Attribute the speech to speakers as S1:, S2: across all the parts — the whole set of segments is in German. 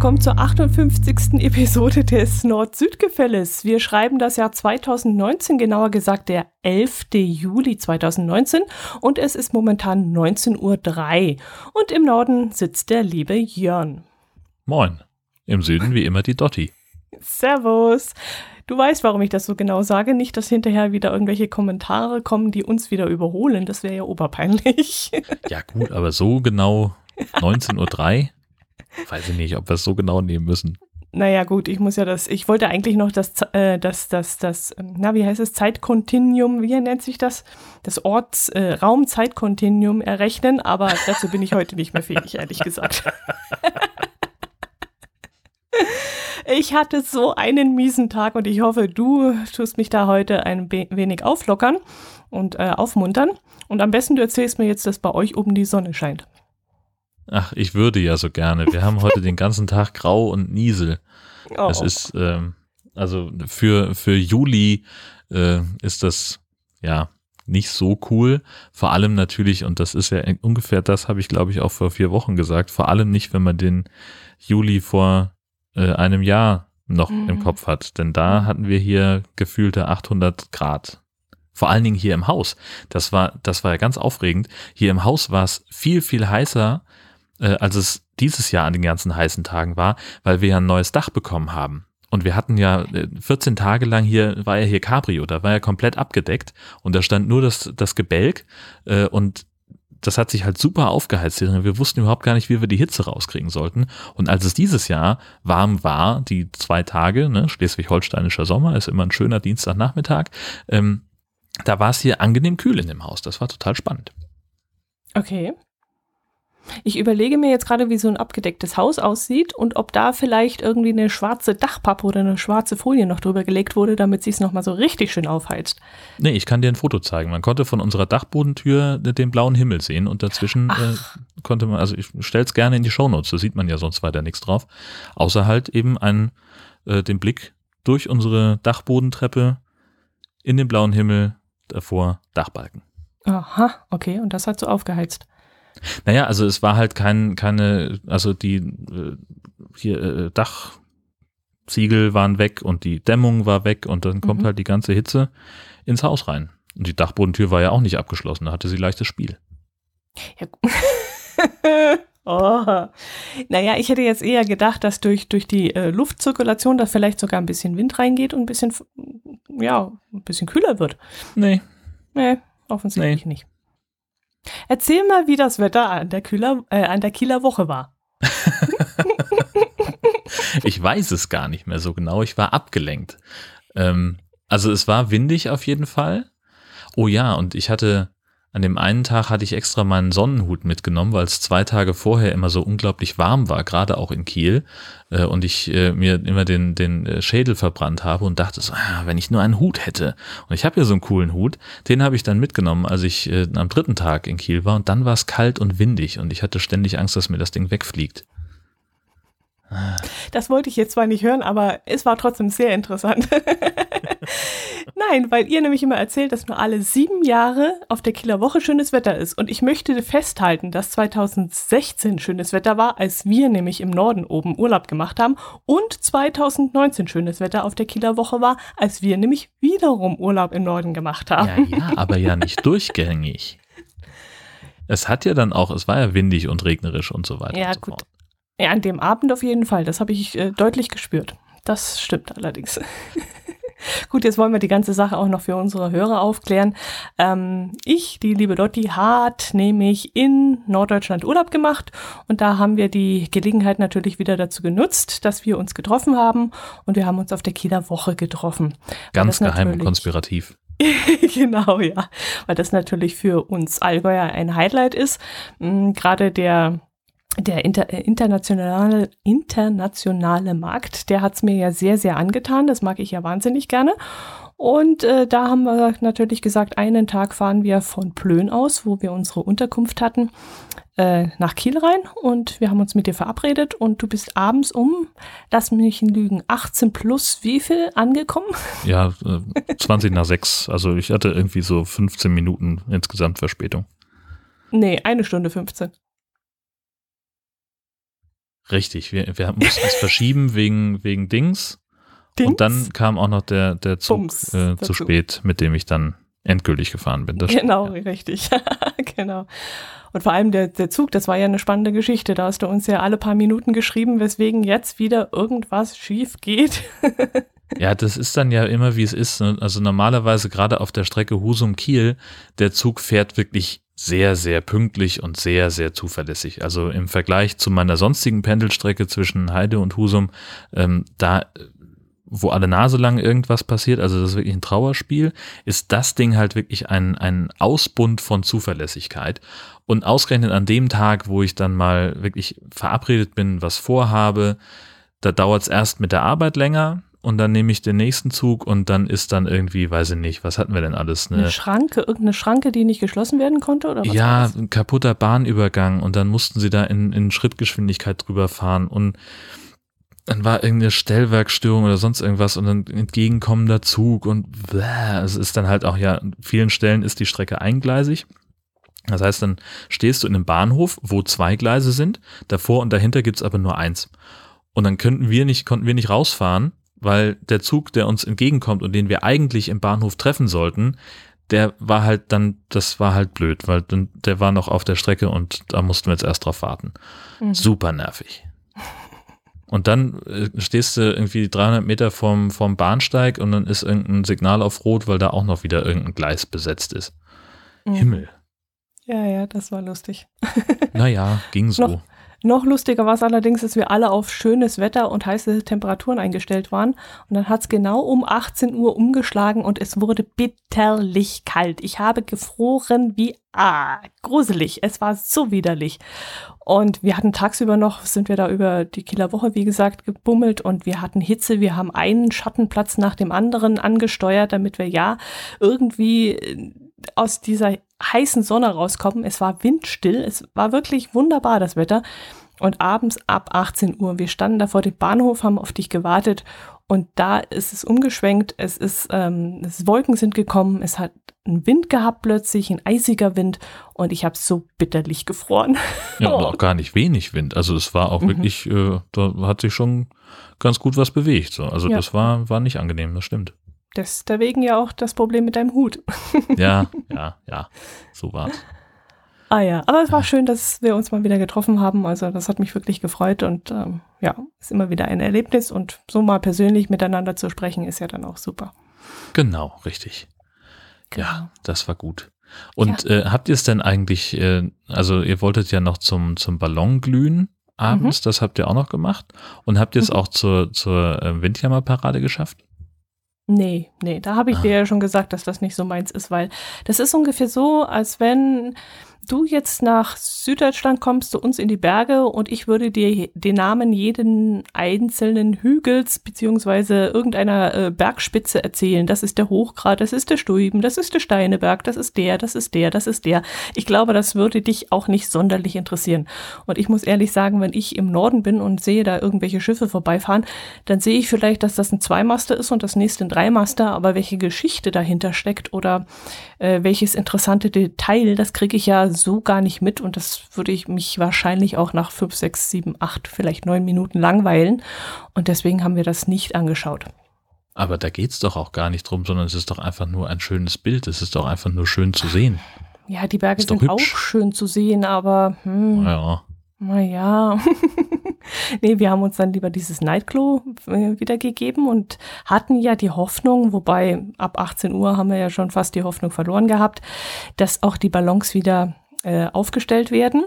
S1: willkommen zur 58. Episode des Nord-Süd-Gefälles. Wir schreiben das Jahr 2019, genauer gesagt der 11. Juli 2019 und es ist momentan 19.03 Uhr und im Norden sitzt der liebe Jörn.
S2: Moin. Im Süden wie immer die Dotti.
S1: Servus. Du weißt, warum ich das so genau sage. Nicht, dass hinterher wieder irgendwelche Kommentare kommen, die uns wieder überholen. Das wäre ja oberpeinlich.
S2: Ja gut, aber so genau 19.03 Uhr? Weiß ich nicht, ob wir es so genau nehmen müssen.
S1: Naja, gut, ich muss ja das, ich wollte eigentlich noch das, äh, das, das, das, na, wie heißt es, Zeitkontinuum, wie nennt sich das? Das Orts, äh, Raumzeitkontinuum errechnen, aber dazu bin ich heute nicht mehr fähig, ehrlich gesagt. ich hatte so einen miesen Tag und ich hoffe, du tust mich da heute ein wenig auflockern und äh, aufmuntern. Und am besten du erzählst mir jetzt, dass bei euch oben die Sonne scheint.
S2: Ach, ich würde ja so gerne. Wir haben heute den ganzen Tag Grau und Niesel. Oh. Das ist, ähm, also für, für Juli äh, ist das, ja, nicht so cool. Vor allem natürlich, und das ist ja ungefähr das, habe ich glaube ich auch vor vier Wochen gesagt, vor allem nicht, wenn man den Juli vor äh, einem Jahr noch mhm. im Kopf hat. Denn da hatten wir hier gefühlte 800 Grad. Vor allen Dingen hier im Haus. Das war, das war ja ganz aufregend. Hier im Haus war es viel, viel heißer äh, als es dieses Jahr an den ganzen heißen Tagen war, weil wir ja ein neues Dach bekommen haben. Und wir hatten ja 14 äh, Tage lang hier, war ja hier Cabrio, da war ja komplett abgedeckt und da stand nur das, das Gebälk äh, und das hat sich halt super aufgeheizt. Wir wussten überhaupt gar nicht, wie wir die Hitze rauskriegen sollten. Und als es dieses Jahr warm war, die zwei Tage, ne, schleswig-holsteinischer Sommer, ist immer ein schöner Dienstagnachmittag, ähm, da war es hier angenehm kühl in dem Haus. Das war total spannend.
S1: Okay. Ich überlege mir jetzt gerade, wie so ein abgedecktes Haus aussieht und ob da vielleicht irgendwie eine schwarze Dachpappe oder eine schwarze Folie noch drüber gelegt wurde, damit sich es nochmal so richtig schön aufheizt.
S2: Nee, ich kann dir ein Foto zeigen. Man konnte von unserer Dachbodentür den blauen Himmel sehen und dazwischen äh, konnte man, also ich stelle es gerne in die Shownotes, da sieht man ja sonst weiter nichts drauf, außer halt eben einen, äh, den Blick durch unsere Dachbodentreppe in den blauen Himmel, davor Dachbalken.
S1: Aha, okay, und das hat so aufgeheizt.
S2: Naja, also es war halt kein, keine, also die äh, hier äh, Dachziegel waren weg und die Dämmung war weg und dann kommt mhm. halt die ganze Hitze ins Haus rein. Und die Dachbodentür war ja auch nicht abgeschlossen, da hatte sie leichtes Spiel.
S1: Ja. oh. Naja, ich hätte jetzt eher gedacht, dass durch, durch die äh, Luftzirkulation da vielleicht sogar ein bisschen Wind reingeht und ein bisschen, ja, ein bisschen kühler wird.
S2: Nee.
S1: Nee, offensichtlich nee. nicht. Erzähl mal, wie das Wetter an der, Kühler, äh, an der Kieler Woche war.
S2: ich weiß es gar nicht mehr so genau. Ich war abgelenkt. Ähm, also es war windig auf jeden Fall. Oh ja, und ich hatte an dem einen Tag hatte ich extra meinen Sonnenhut mitgenommen, weil es zwei Tage vorher immer so unglaublich warm war, gerade auch in Kiel. Äh, und ich äh, mir immer den, den äh, Schädel verbrannt habe und dachte so, ah, wenn ich nur einen Hut hätte. Und ich habe ja so einen coolen Hut, den habe ich dann mitgenommen, als ich am dritten Tag in Kiel war. Und dann war es kalt und windig und ich hatte ständig Angst, dass mir das Ding wegfliegt.
S1: Das wollte ich jetzt zwar nicht hören, aber es war trotzdem sehr interessant. Nein, weil ihr nämlich immer erzählt, dass nur alle sieben Jahre auf der Kieler Woche schönes Wetter ist. Und ich möchte festhalten, dass 2016 schönes Wetter war, als wir nämlich im Norden oben Urlaub gemacht haben. Und 2019 schönes Wetter auf der Kieler Woche war, als wir nämlich wiederum Urlaub im Norden gemacht haben.
S2: Ja, ja, aber ja nicht durchgängig. Es hat ja dann auch, es war ja windig und regnerisch und so weiter.
S1: Ja,
S2: so
S1: gut. Fort. Ja, an dem Abend auf jeden Fall. Das habe ich äh, deutlich gespürt. Das stimmt allerdings. Gut, jetzt wollen wir die ganze Sache auch noch für unsere Hörer aufklären. Ähm, ich, die liebe Lotti, hat nämlich in Norddeutschland Urlaub gemacht und da haben wir die Gelegenheit natürlich wieder dazu genutzt, dass wir uns getroffen haben und wir haben uns auf der Kieler Woche getroffen.
S2: Ganz geheim und konspirativ.
S1: genau, ja, weil das natürlich für uns Allgäuer ein Highlight ist. Mm, gerade der der inter, äh, internationale, internationale Markt, der hat es mir ja sehr, sehr angetan. Das mag ich ja wahnsinnig gerne. Und äh, da haben wir natürlich gesagt, einen Tag fahren wir von Plön aus, wo wir unsere Unterkunft hatten, äh, nach Kiel rein. Und wir haben uns mit dir verabredet und du bist abends um, lass mich lügen, 18 plus wie viel angekommen?
S2: Ja, äh, 20 nach 6. Also ich hatte irgendwie so 15 Minuten insgesamt Verspätung.
S1: Nee, eine Stunde 15.
S2: Richtig, wir, wir mussten es verschieben wegen, wegen Dings. Dings. Und dann kam auch noch der, der Zug äh, zu spät, mit dem ich dann endgültig gefahren bin.
S1: genau, stimmt, ja. richtig. genau. Und vor allem der, der Zug, das war ja eine spannende Geschichte. Da hast du uns ja alle paar Minuten geschrieben, weswegen jetzt wieder irgendwas schief geht.
S2: ja, das ist dann ja immer, wie es ist. Ne? Also normalerweise gerade auf der Strecke Husum-Kiel, der Zug fährt wirklich sehr, sehr pünktlich und sehr, sehr zuverlässig. Also im Vergleich zu meiner sonstigen Pendelstrecke zwischen Heide und Husum, ähm, da wo alle Nase lang irgendwas passiert, also das ist wirklich ein Trauerspiel, ist das Ding halt wirklich ein, ein Ausbund von Zuverlässigkeit. Und ausgerechnet an dem Tag, wo ich dann mal wirklich verabredet bin, was vorhabe, da dauert es erst mit der Arbeit länger und dann nehme ich den nächsten Zug und dann ist dann irgendwie, weiß ich nicht, was hatten wir denn alles?
S1: Eine, eine Schranke, irgendeine Schranke, die nicht geschlossen werden konnte? Oder was
S2: ja, ein kaputter Bahnübergang und dann mussten sie da in, in Schrittgeschwindigkeit drüber fahren und dann war irgendeine Stellwerkstörung oder sonst irgendwas und dann entgegenkommender Zug und bläh, es ist dann halt auch ja, an vielen Stellen ist die Strecke eingleisig. Das heißt, dann stehst du in einem Bahnhof, wo zwei Gleise sind, davor und dahinter gibt's aber nur eins. Und dann könnten wir nicht, konnten wir nicht rausfahren, weil der Zug, der uns entgegenkommt und den wir eigentlich im Bahnhof treffen sollten, der war halt dann, das war halt blöd, weil dann, der war noch auf der Strecke und da mussten wir jetzt erst drauf warten. Mhm. Super nervig. Und dann äh, stehst du irgendwie 300 Meter vom, vom Bahnsteig und dann ist irgendein Signal auf Rot, weil da auch noch wieder irgendein Gleis besetzt ist. Mhm. Himmel.
S1: Ja, ja, das war lustig.
S2: naja, ging so.
S1: Noch, noch lustiger war es allerdings, dass wir alle auf schönes Wetter und heiße Temperaturen eingestellt waren. Und dann hat es genau um 18 Uhr umgeschlagen und es wurde bitterlich kalt. Ich habe gefroren wie ah, gruselig. Es war so widerlich. Und wir hatten tagsüber noch, sind wir da über die Kieler Woche, wie gesagt, gebummelt und wir hatten Hitze. Wir haben einen Schattenplatz nach dem anderen angesteuert, damit wir ja irgendwie aus dieser heißen Sonne rauskommen. Es war windstill. Es war wirklich wunderbar, das Wetter. Und abends ab 18 Uhr, wir standen da vor dem Bahnhof, haben auf dich gewartet und da ist es umgeschwenkt. Es ist, ähm, es Wolken sind gekommen. Es hat einen Wind gehabt plötzlich, ein eisiger Wind und ich habe so bitterlich gefroren.
S2: Ja, und auch gar nicht wenig Wind. Also es war auch mhm. wirklich, äh, da hat sich schon ganz gut was bewegt. So. Also ja. das war, war nicht angenehm, das stimmt.
S1: Deswegen ja auch das Problem mit deinem Hut.
S2: ja, ja, ja, so war's.
S1: Ah ja, aber es war schön, dass wir uns mal wieder getroffen haben. Also das hat mich wirklich gefreut und ähm, ja, ist immer wieder ein Erlebnis und so mal persönlich miteinander zu sprechen ist ja dann auch super.
S2: Genau, richtig. Genau. Ja, das war gut. Und ja. äh, habt ihr es denn eigentlich, äh, also ihr wolltet ja noch zum, zum Ballon glühen abends, mhm. das habt ihr auch noch gemacht. Und habt ihr es mhm. auch zur, zur äh, Windjammerparade geschafft?
S1: Nee, nee, da habe ich ah. dir ja schon gesagt, dass das nicht so meins ist, weil das ist ungefähr so, als wenn du jetzt nach Süddeutschland kommst, zu uns in die Berge und ich würde dir den Namen jeden einzelnen Hügels beziehungsweise irgendeiner äh, Bergspitze erzählen. Das ist der Hochgrad, das ist der Stuiben, das ist der Steineberg, das ist der, das ist der, das ist der. Ich glaube, das würde dich auch nicht sonderlich interessieren. Und ich muss ehrlich sagen, wenn ich im Norden bin und sehe da irgendwelche Schiffe vorbeifahren, dann sehe ich vielleicht, dass das ein Zweimaster ist und das nächste ein Dreimaster, aber welche Geschichte dahinter steckt oder äh, welches interessante Detail, das kriege ich ja so gar nicht mit und das würde ich mich wahrscheinlich auch nach fünf, sechs, sieben, acht, vielleicht neun Minuten langweilen. Und deswegen haben wir das nicht angeschaut.
S2: Aber da geht es doch auch gar nicht drum, sondern es ist doch einfach nur ein schönes Bild. Es ist doch einfach nur schön zu sehen.
S1: Ja, die Berge sind auch schön zu sehen, aber hm,
S2: ja.
S1: Naja. nee, wir haben uns dann lieber dieses Nightglow äh, wiedergegeben und hatten ja die Hoffnung, wobei ab 18 Uhr haben wir ja schon fast die Hoffnung verloren gehabt, dass auch die Ballons wieder äh, aufgestellt werden.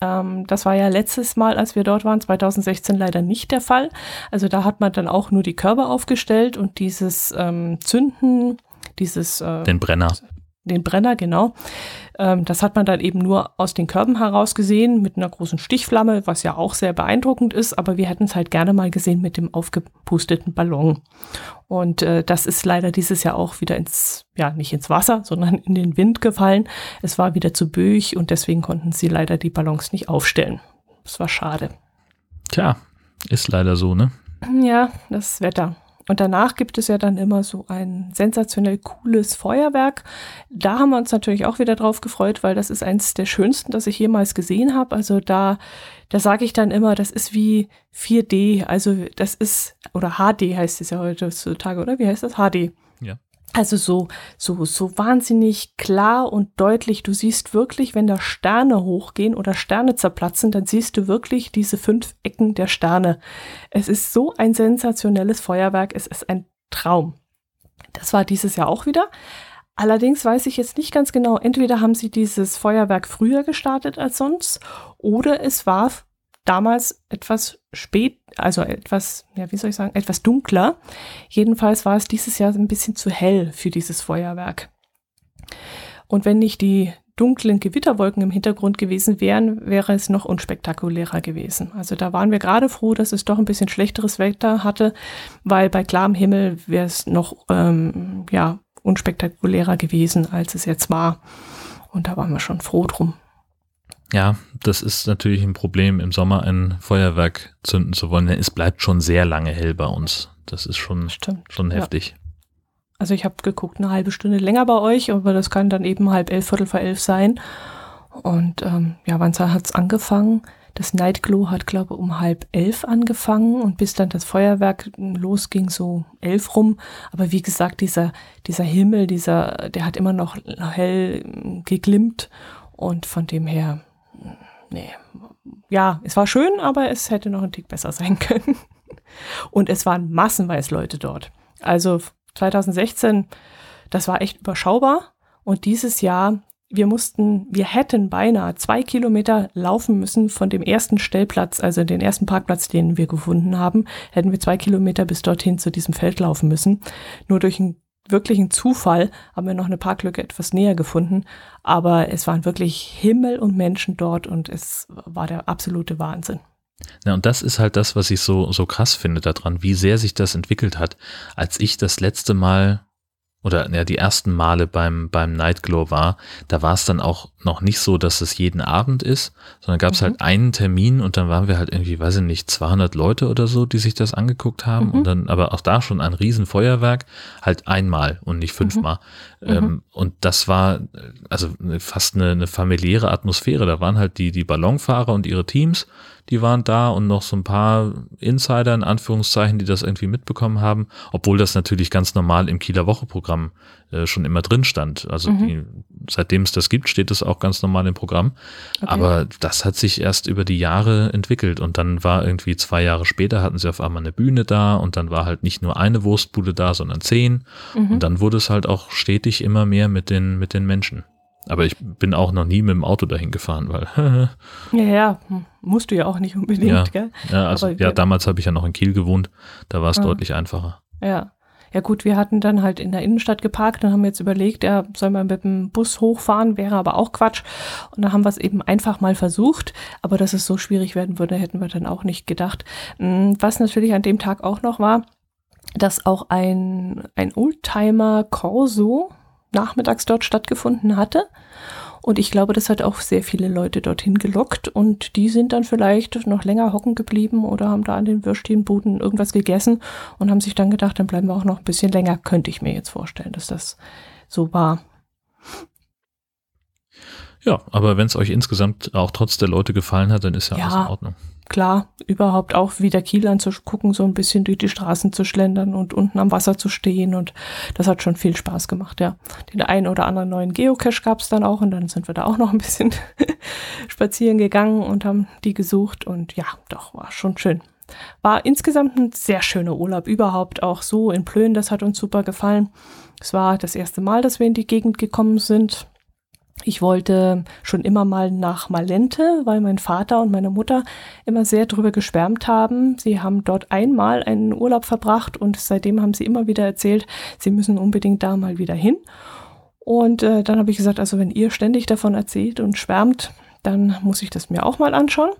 S1: Ähm, das war ja letztes Mal, als wir dort waren, 2016 leider nicht der Fall. Also da hat man dann auch nur die Körbe aufgestellt und dieses ähm, Zünden, dieses
S2: äh, den Brenner
S1: den Brenner, genau. Ähm, das hat man dann eben nur aus den Körben heraus gesehen mit einer großen Stichflamme, was ja auch sehr beeindruckend ist, aber wir hätten es halt gerne mal gesehen mit dem aufgepusteten Ballon. Und äh, das ist leider dieses Jahr auch wieder ins, ja, nicht ins Wasser, sondern in den Wind gefallen. Es war wieder zu böig und deswegen konnten sie leider die Ballons nicht aufstellen. Das war schade.
S2: Tja, ist leider so, ne?
S1: Ja, das Wetter. Und danach gibt es ja dann immer so ein sensationell cooles Feuerwerk. Da haben wir uns natürlich auch wieder drauf gefreut, weil das ist eins der schönsten, das ich jemals gesehen habe. Also da, da sage ich dann immer, das ist wie 4D. Also das ist, oder HD heißt es ja heutzutage, oder? Wie heißt das? HD.
S2: Ja.
S1: Also so, so, so wahnsinnig klar und deutlich. Du siehst wirklich, wenn da Sterne hochgehen oder Sterne zerplatzen, dann siehst du wirklich diese fünf Ecken der Sterne. Es ist so ein sensationelles Feuerwerk. Es ist ein Traum. Das war dieses Jahr auch wieder. Allerdings weiß ich jetzt nicht ganz genau, entweder haben sie dieses Feuerwerk früher gestartet als sonst oder es war damals etwas spät, also etwas, ja, wie soll ich sagen, etwas dunkler. Jedenfalls war es dieses Jahr ein bisschen zu hell für dieses Feuerwerk. Und wenn nicht die dunklen Gewitterwolken im Hintergrund gewesen wären, wäre es noch unspektakulärer gewesen. Also da waren wir gerade froh, dass es doch ein bisschen schlechteres Wetter hatte, weil bei klarem Himmel wäre es noch ähm, ja unspektakulärer gewesen, als es jetzt war. Und da waren wir schon froh drum.
S2: Ja, das ist natürlich ein Problem, im Sommer ein Feuerwerk zünden zu wollen. Es bleibt schon sehr lange hell bei uns. Das ist schon, Stimmt, schon heftig. Ja.
S1: Also ich habe geguckt, eine halbe Stunde länger bei euch, aber das kann dann eben halb elf, viertel vor elf sein. Und ähm, ja, wann hat es angefangen? Das Nightglow hat, glaube ich, um halb elf angefangen und bis dann das Feuerwerk losging, so elf rum. Aber wie gesagt, dieser, dieser Himmel, dieser, der hat immer noch hell geglimmt und von dem her nee. Ja, es war schön, aber es hätte noch ein Tick besser sein können. Und es waren massenweise Leute dort. Also 2016, das war echt überschaubar. Und dieses Jahr, wir mussten, wir hätten beinahe zwei Kilometer laufen müssen von dem ersten Stellplatz, also den ersten Parkplatz, den wir gefunden haben, hätten wir zwei Kilometer bis dorthin zu diesem Feld laufen müssen. Nur durch ein wirklichen Zufall haben wir noch eine Parklücke etwas näher gefunden, aber es waren wirklich Himmel und Menschen dort und es war der absolute Wahnsinn.
S2: Ja, und das ist halt das, was ich so, so krass finde daran, wie sehr sich das entwickelt hat. Als ich das letzte Mal oder ja, die ersten Male beim, beim Nightglow war, da war es dann auch noch nicht so, dass es jeden Abend ist, sondern gab es mhm. halt einen Termin und dann waren wir halt irgendwie, weiß ich nicht, 200 Leute oder so, die sich das angeguckt haben mhm. und dann aber auch da schon ein Riesenfeuerwerk, halt einmal und nicht fünfmal. Mhm. Ähm, mhm. und das war also fast eine, eine familiäre Atmosphäre. Da waren halt die, die Ballonfahrer und ihre Teams die waren da und noch so ein paar Insider in Anführungszeichen, die das irgendwie mitbekommen haben, obwohl das natürlich ganz normal im Kieler Woche-Programm äh, schon immer drin stand. Also mhm. die, seitdem es das gibt, steht es auch ganz normal im Programm. Okay. Aber das hat sich erst über die Jahre entwickelt und dann war irgendwie zwei Jahre später hatten sie auf einmal eine Bühne da und dann war halt nicht nur eine Wurstbude da, sondern zehn. Mhm. Und dann wurde es halt auch stetig immer mehr mit den, mit den Menschen. Aber ich bin auch noch nie mit dem Auto dahin gefahren, weil.
S1: ja, ja, musst du ja auch nicht unbedingt,
S2: ja,
S1: gell?
S2: Ja, also Aber, ja, damals habe ich ja noch in Kiel gewohnt, da war es ah. deutlich einfacher.
S1: Ja. Ja gut, wir hatten dann halt in der Innenstadt geparkt und haben jetzt überlegt, ja, soll man mit dem Bus hochfahren, wäre aber auch Quatsch. Und dann haben wir es eben einfach mal versucht, aber dass es so schwierig werden würde, hätten wir dann auch nicht gedacht. Hm, was natürlich an dem Tag auch noch war, dass auch ein, ein Oldtimer Corso nachmittags dort stattgefunden hatte. Und ich glaube, das hat auch sehr viele Leute dorthin gelockt und die sind dann vielleicht noch länger hocken geblieben oder haben da an den Würstchenbuden irgendwas gegessen und haben sich dann gedacht, dann bleiben wir auch noch ein bisschen länger. Könnte ich mir jetzt vorstellen, dass das so war.
S2: Ja, aber wenn es euch insgesamt auch trotz der Leute gefallen hat, dann ist ja, ja alles in Ordnung
S1: klar, überhaupt auch wieder Kiel anzugucken, so ein bisschen durch die Straßen zu schlendern und unten am Wasser zu stehen. Und das hat schon viel Spaß gemacht, ja. Den einen oder anderen neuen Geocache gab es dann auch und dann sind wir da auch noch ein bisschen spazieren gegangen und haben die gesucht. Und ja, doch, war schon schön. War insgesamt ein sehr schöner Urlaub, überhaupt auch so in Plön, das hat uns super gefallen. Es war das erste Mal, dass wir in die Gegend gekommen sind. Ich wollte schon immer mal nach Malente, weil mein Vater und meine Mutter immer sehr drüber geschwärmt haben. Sie haben dort einmal einen Urlaub verbracht und seitdem haben sie immer wieder erzählt, sie müssen unbedingt da mal wieder hin. Und äh, dann habe ich gesagt, also wenn ihr ständig davon erzählt und schwärmt, dann muss ich das mir auch mal anschauen.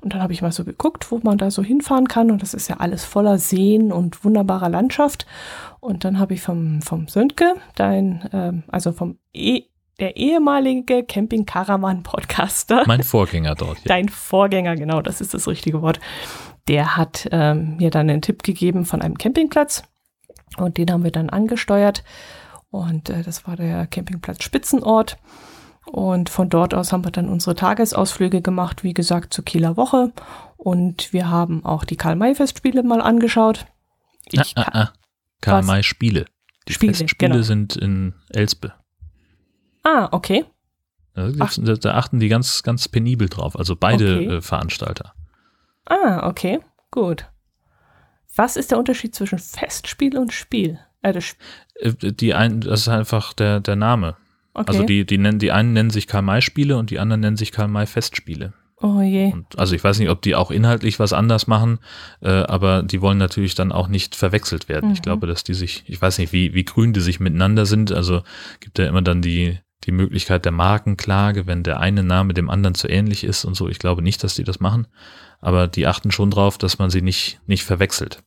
S1: Und dann habe ich mal so geguckt, wo man da so hinfahren kann. Und das ist ja alles voller Seen und wunderbarer Landschaft. Und dann habe ich vom, vom Söndke, dein, äh, also vom e der ehemalige Camping Caravan Podcaster.
S2: Mein Vorgänger dort.
S1: Ja. Dein Vorgänger, genau, das ist das richtige Wort. Der hat ähm, mir dann einen Tipp gegeben von einem Campingplatz. Und den haben wir dann angesteuert. Und äh, das war der Campingplatz Spitzenort. Und von dort aus haben wir dann unsere Tagesausflüge gemacht, wie gesagt, zur Kieler Woche. Und wir haben auch die Karl-May-Festspiele mal angeschaut.
S2: Ich, ah, ah, ah. Karl-May-Spiele. Die Spiele, Festspiele genau. sind in Elspe.
S1: Ah, okay.
S2: Da, da, achten die ganz, ganz penibel drauf, also beide okay. äh, Veranstalter.
S1: Ah, okay, gut. Was ist der Unterschied zwischen Festspiel und Spiel?
S2: Äh, das, äh, die ein, das ist einfach der, der Name. Okay. Also die, die, nennen, die einen nennen sich Karl-May-Spiele und die anderen nennen sich Karl-May-Festspiele.
S1: Oh je.
S2: Und also ich weiß nicht, ob die auch inhaltlich was anders machen, äh, aber die wollen natürlich dann auch nicht verwechselt werden. Mhm. Ich glaube, dass die sich, ich weiß nicht, wie, wie grün die sich miteinander sind. Also gibt ja immer dann die, die Möglichkeit der Markenklage, wenn der eine Name dem anderen zu ähnlich ist und so. Ich glaube nicht, dass die das machen, aber die achten schon drauf, dass man sie nicht, nicht verwechselt.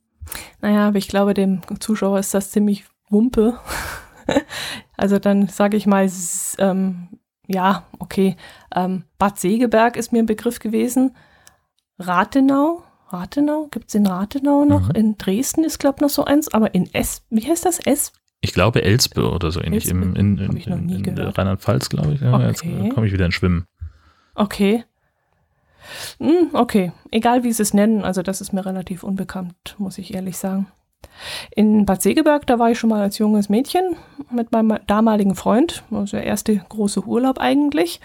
S1: Naja, aber ich glaube, dem Zuschauer ist das ziemlich Wumpe. also dann sage ich mal, ähm, ja, okay, ähm, Bad Segeberg ist mir ein Begriff gewesen. Rathenau, Rathenau, gibt es in Rathenau noch? Mhm. In Dresden ist, glaube ich, noch so eins, aber in S, wie heißt das? S?
S2: Ich glaube Elspe oder so ähnlich. Elspe? Im, in, in, in, in Rheinland-Pfalz, glaube ich. Ja, okay. Jetzt komme ich wieder ins Schwimmen.
S1: Okay. Hm, okay, egal wie sie es nennen, also das ist mir relativ unbekannt, muss ich ehrlich sagen. In Bad Segeberg, da war ich schon mal als junges Mädchen mit meinem damaligen Freund, also der erste große Urlaub eigentlich.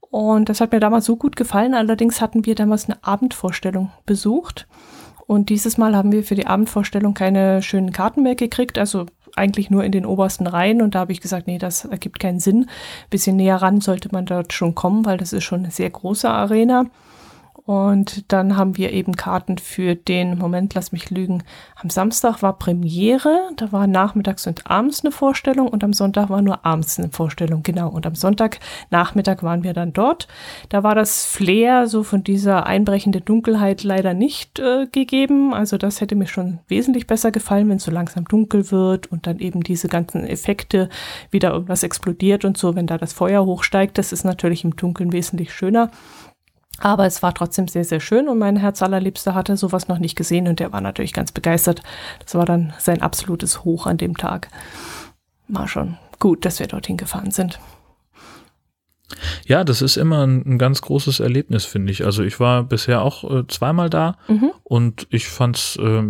S1: Und das hat mir damals so gut gefallen. Allerdings hatten wir damals eine Abendvorstellung besucht. Und dieses Mal haben wir für die Abendvorstellung keine schönen Karten mehr gekriegt, also eigentlich nur in den obersten Reihen. Und da habe ich gesagt, nee, das ergibt keinen Sinn. Bisschen näher ran sollte man dort schon kommen, weil das ist schon eine sehr große Arena. Und dann haben wir eben Karten für den, Moment, lass mich lügen, am Samstag war Premiere, da war nachmittags und abends eine Vorstellung und am Sonntag war nur abends eine Vorstellung, genau. Und am Sonntagnachmittag waren wir dann dort. Da war das Flair so von dieser einbrechenden Dunkelheit leider nicht äh, gegeben. Also das hätte mir schon wesentlich besser gefallen, wenn es so langsam dunkel wird und dann eben diese ganzen Effekte wieder irgendwas explodiert und so, wenn da das Feuer hochsteigt. Das ist natürlich im Dunkeln wesentlich schöner. Aber es war trotzdem sehr, sehr schön und mein Herz allerliebster hatte sowas noch nicht gesehen und der war natürlich ganz begeistert. Das war dann sein absolutes Hoch an dem Tag. War schon gut, dass wir dorthin gefahren sind.
S2: Ja, das ist immer ein, ein ganz großes Erlebnis, finde ich. Also ich war bisher auch äh, zweimal da mhm. und ich fand es äh,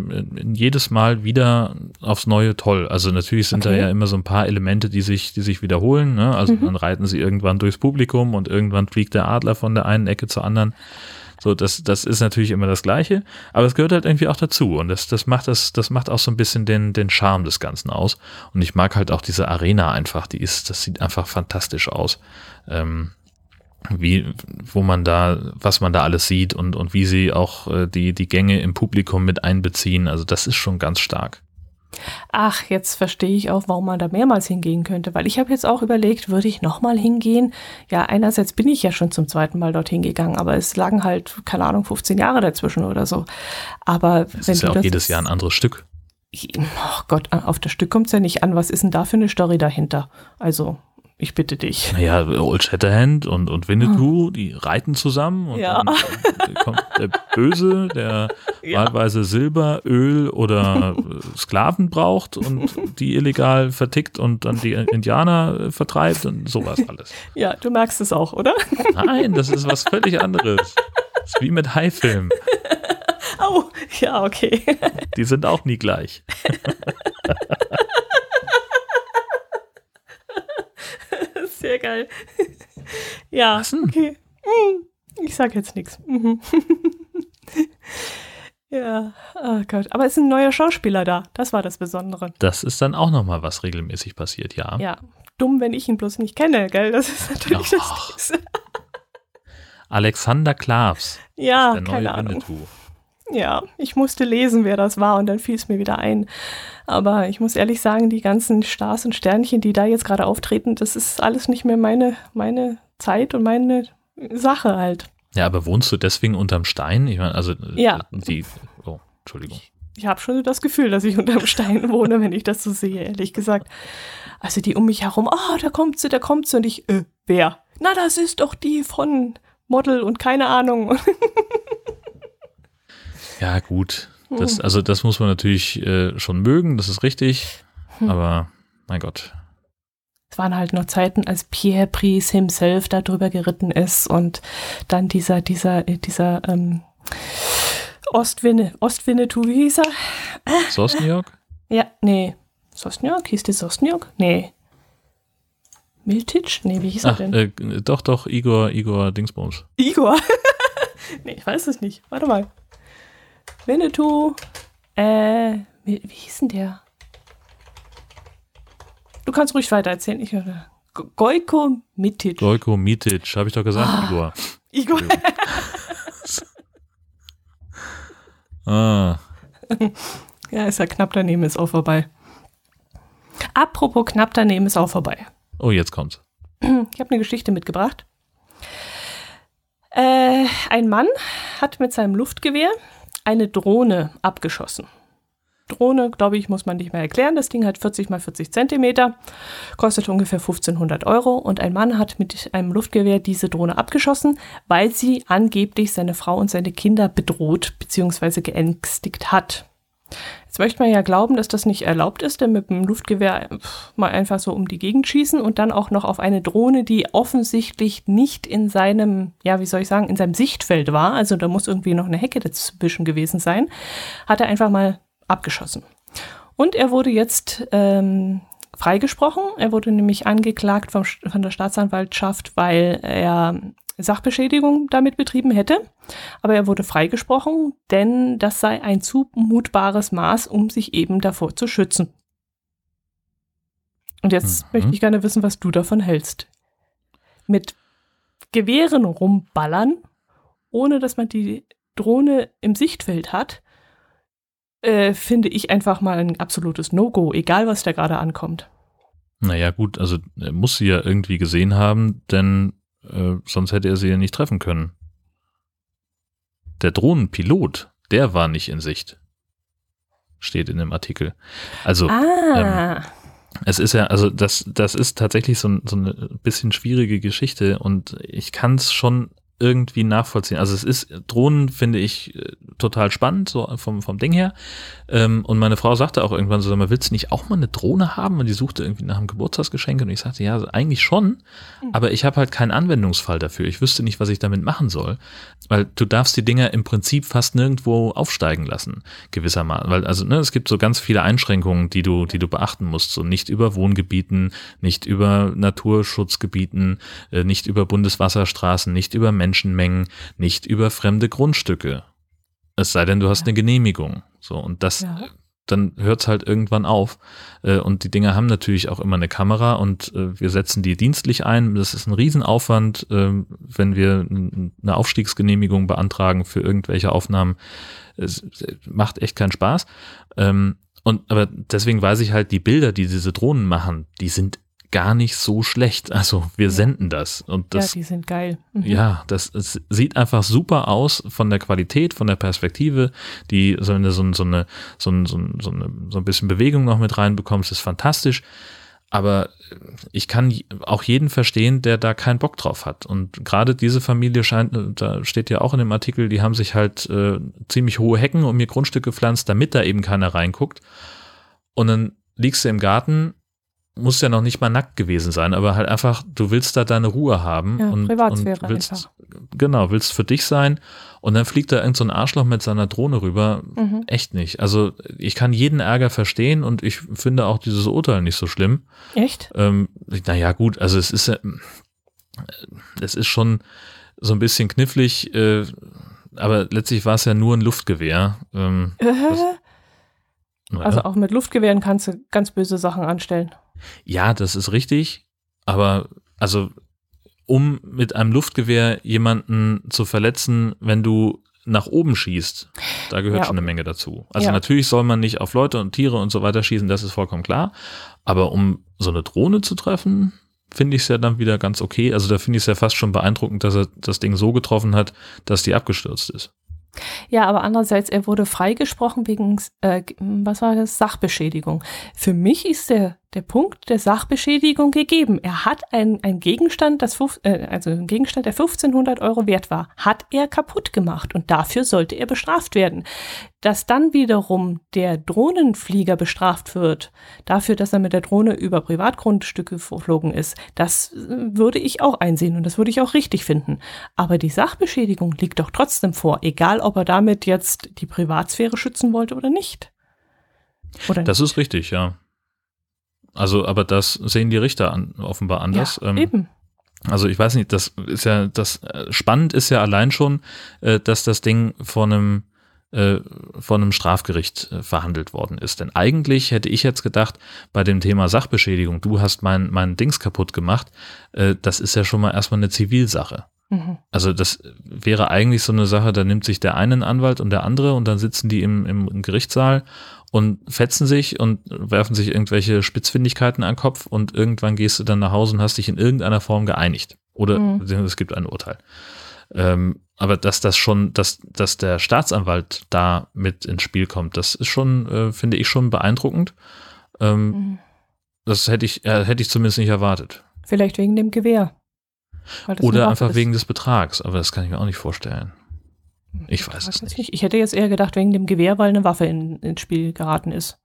S2: jedes Mal wieder aufs Neue toll. Also natürlich sind okay. da ja immer so ein paar Elemente, die sich, die sich wiederholen. Ne? Also mhm. dann reiten sie irgendwann durchs Publikum und irgendwann fliegt der Adler von der einen Ecke zur anderen. So, das, das ist natürlich immer das Gleiche, aber es gehört halt irgendwie auch dazu und das, das macht das, das macht auch so ein bisschen den, den Charme des Ganzen aus. Und ich mag halt auch diese Arena einfach, die ist, das sieht einfach fantastisch aus. Ähm, wie, wo man da, was man da alles sieht und, und wie sie auch äh, die, die Gänge im Publikum mit einbeziehen. Also das ist schon ganz stark.
S1: Ach, jetzt verstehe ich auch, warum man da mehrmals hingehen könnte, weil ich habe jetzt auch überlegt, würde ich nochmal hingehen? Ja, einerseits bin ich ja schon zum zweiten Mal dorthin gegangen, aber es lagen halt, keine Ahnung, 15 Jahre dazwischen oder so. Aber
S2: es ist ja auch jedes Jahr ein anderes Stück.
S1: Oh Gott, auf das Stück kommt es ja nicht an. Was ist denn da für eine Story dahinter? Also, ich bitte dich.
S2: Naja, Old Shatterhand und, und Winnetou, die reiten zusammen und
S1: ja.
S2: dann kommt der Böse, der ja. wahlweise Silber, Öl oder Sklaven braucht und die illegal vertickt und dann die Indianer vertreibt und sowas alles.
S1: Ja, du merkst es auch, oder?
S2: Nein, das ist was völlig anderes. Das ist wie mit Haifilm.
S1: Oh, ja, okay.
S2: Die sind auch nie gleich.
S1: Sehr geil. ja, okay. Hm, ich sag jetzt nichts. Mhm. ja, oh Gott. Aber es ist ein neuer Schauspieler da. Das war das Besondere.
S2: Das ist dann auch nochmal was regelmäßig passiert, ja.
S1: Ja, dumm, wenn ich ihn bloß nicht kenne, gell? Das ist natürlich oh. das Nächste.
S2: Alexander Klavs.
S1: Ja, der neue keine Ahnung. Winnetou. Ja, ich musste lesen, wer das war und dann fiel es mir wieder ein. Aber ich muss ehrlich sagen, die ganzen Stars und Sternchen, die da jetzt gerade auftreten, das ist alles nicht mehr meine, meine Zeit und meine Sache halt.
S2: Ja, aber wohnst du deswegen unterm Stein? Ich meine, also
S1: ja.
S2: die. Oh, Entschuldigung.
S1: Ich, ich habe schon das Gefühl, dass ich unterm Stein wohne, wenn ich das so sehe, ehrlich gesagt. Also die um mich herum, ah, oh, da kommt sie, da kommt sie und ich, äh, wer? Na, das ist doch die von Model und keine Ahnung.
S2: Ja, gut. Das, also das muss man natürlich äh, schon mögen, das ist richtig. Hm. Aber mein Gott.
S1: Es waren halt noch Zeiten, als Pierre Pries himself da drüber geritten ist und dann dieser, dieser, äh, dieser ähm, Ostwinne, Ostwinnetou, wie hieß er?
S2: Sosniok?
S1: Ja, nee. Sosniok? Hieß der Sosniok? Nee. Miltic? Nee, wie hieß Ach, er denn?
S2: Äh, doch, doch, Igor, Igor Dingsbums.
S1: Igor? nee, ich weiß es nicht. Warte mal. Winnetou, äh, wie, wie hieß denn der? Du kannst ruhig weiter erzählen. Ich höre. Gojko Mitic.
S2: Gojko Mitic, habe ich doch gesagt, ah, Igor. Igor.
S1: ah. Ja, ist ja knapp daneben, ist auch vorbei. Apropos knapp daneben ist auch vorbei.
S2: Oh, jetzt kommt's.
S1: Ich habe eine Geschichte mitgebracht. Äh, ein Mann hat mit seinem Luftgewehr eine Drohne abgeschossen. Drohne, glaube ich, muss man nicht mehr erklären. Das Ding hat 40 mal 40 Zentimeter, kostet ungefähr 1500 Euro. Und ein Mann hat mit einem Luftgewehr diese Drohne abgeschossen, weil sie angeblich seine Frau und seine Kinder bedroht bzw. geängstigt hat. Jetzt möchte man ja glauben, dass das nicht erlaubt ist, denn mit dem Luftgewehr mal einfach so um die Gegend schießen und dann auch noch auf eine Drohne, die offensichtlich nicht in seinem, ja, wie soll ich sagen, in seinem Sichtfeld war, also da muss irgendwie noch eine Hecke dazwischen gewesen sein, hat er einfach mal abgeschossen. Und er wurde jetzt ähm, freigesprochen. Er wurde nämlich angeklagt vom, von der Staatsanwaltschaft, weil er Sachbeschädigung damit betrieben hätte. Aber er wurde freigesprochen, denn das sei ein zumutbares Maß, um sich eben davor zu schützen. Und jetzt mhm. möchte ich gerne wissen, was du davon hältst. Mit Gewehren rumballern, ohne dass man die Drohne im Sichtfeld hat, äh, finde ich einfach mal ein absolutes No-Go, egal was da gerade ankommt.
S2: Naja, gut, also er muss sie ja irgendwie gesehen haben, denn äh, sonst hätte er sie ja nicht treffen können. Der Drohnenpilot, der war nicht in Sicht. Steht in dem Artikel. Also, ah. ähm, es ist ja, also das, das ist tatsächlich so, so eine bisschen schwierige Geschichte und ich kann es schon irgendwie nachvollziehen. Also es ist, Drohnen finde ich äh, total spannend, so vom, vom Ding her. Ähm, und meine Frau sagte auch irgendwann so, man willst du nicht auch mal eine Drohne haben? Und die suchte irgendwie nach einem Geburtstagsgeschenk und ich sagte, ja, eigentlich schon, mhm. aber ich habe halt keinen Anwendungsfall dafür. Ich wüsste nicht, was ich damit machen soll. Weil du darfst die Dinger im Prinzip fast nirgendwo aufsteigen lassen, gewissermaßen. Weil, also, ne, es gibt so ganz viele Einschränkungen, die du, die du beachten musst. So nicht über Wohngebieten, nicht über Naturschutzgebieten, äh, nicht über Bundeswasserstraßen, nicht über Menschen Menschenmengen, nicht über fremde Grundstücke. Es sei denn, du hast ja. eine Genehmigung. So, und das, ja. dann hört es halt irgendwann auf. Äh, und die Dinger haben natürlich auch immer eine Kamera und äh, wir setzen die dienstlich ein. Das ist ein Riesenaufwand, ähm, wenn wir eine Aufstiegsgenehmigung beantragen für irgendwelche Aufnahmen. Es macht echt keinen Spaß. Ähm, und aber deswegen weiß ich halt, die Bilder, die diese Drohnen machen, die sind gar nicht so schlecht. Also wir ja. senden das und das.
S1: Ja, die sind geil. Mhm.
S2: Ja, das es sieht einfach super aus von der Qualität, von der Perspektive. Die so eine so, eine so eine so, eine, so, eine, so ein bisschen Bewegung noch mit reinbekommst, ist fantastisch. Aber ich kann auch jeden verstehen, der da keinen Bock drauf hat. Und gerade diese Familie scheint, da steht ja auch in dem Artikel, die haben sich halt äh, ziemlich hohe Hecken um ihr Grundstück gepflanzt, damit da eben keiner reinguckt. Und dann liegst du im Garten muss ja noch nicht mal nackt gewesen sein, aber halt einfach, du willst da deine Ruhe haben ja, und, Privatsphäre und willst, einfach. genau, willst für dich sein und dann fliegt da irgend so ein Arschloch mit seiner Drohne rüber. Mhm. Echt nicht. Also ich kann jeden Ärger verstehen und ich finde auch dieses Urteil nicht so schlimm.
S1: Echt?
S2: Ähm, naja, gut, also es ist, es ist schon so ein bisschen knifflig, äh, aber letztlich war es ja nur ein Luftgewehr. Ähm, das,
S1: also auch mit Luftgewehren kannst du ganz böse Sachen anstellen.
S2: Ja, das ist richtig, aber also um mit einem Luftgewehr jemanden zu verletzen, wenn du nach oben schießt, da gehört ja. schon eine Menge dazu. Also ja. natürlich soll man nicht auf Leute und Tiere und so weiter schießen, das ist vollkommen klar. Aber um so eine Drohne zu treffen, finde ich es ja dann wieder ganz okay. Also da finde ich es ja fast schon beeindruckend, dass er das Ding so getroffen hat, dass die abgestürzt ist.
S1: Ja, aber andererseits, er wurde freigesprochen wegen, äh, was war das, Sachbeschädigung. Für mich ist der, der Punkt der Sachbeschädigung gegeben. Er hat einen, Gegenstand, das, äh, also einen Gegenstand, der 1500 Euro wert war, hat er kaputt gemacht und dafür sollte er bestraft werden. Dass dann wiederum der Drohnenflieger bestraft wird, dafür, dass er mit der Drohne über Privatgrundstücke geflogen ist, das äh, würde ich auch einsehen und das würde ich auch richtig finden. Aber die Sachbeschädigung liegt doch trotzdem vor, egal ob er damit jetzt die Privatsphäre schützen wollte oder nicht.
S2: Oder das nicht? ist richtig, ja. Also, aber das sehen die Richter an, offenbar anders.
S1: Ja, ähm, eben.
S2: Also ich weiß nicht, das ist ja, das äh, spannend ist ja allein schon, äh, dass das Ding von einem äh, von einem Strafgericht verhandelt worden ist. Denn eigentlich hätte ich jetzt gedacht, bei dem Thema Sachbeschädigung, du hast mein, mein Dings kaputt gemacht, das ist ja schon mal erstmal eine Zivilsache. Mhm. Also das wäre eigentlich so eine Sache, da nimmt sich der eine einen Anwalt und der andere und dann sitzen die im, im Gerichtssaal und fetzen sich und werfen sich irgendwelche Spitzfindigkeiten an den Kopf und irgendwann gehst du dann nach Hause und hast dich in irgendeiner Form geeinigt. Oder mhm. es gibt ein Urteil. Ähm, aber dass das schon, dass, dass der Staatsanwalt da mit ins Spiel kommt, das ist schon, äh, finde ich schon beeindruckend. Ähm, mhm. Das hätte ich, äh, hätte ich zumindest nicht erwartet.
S1: Vielleicht wegen dem Gewehr.
S2: Oder einfach wegen des Betrags, aber das kann ich mir auch nicht vorstellen. Ich weiß es nicht.
S1: nicht. Ich hätte jetzt eher gedacht, wegen dem Gewehr, weil eine Waffe in, ins Spiel geraten ist.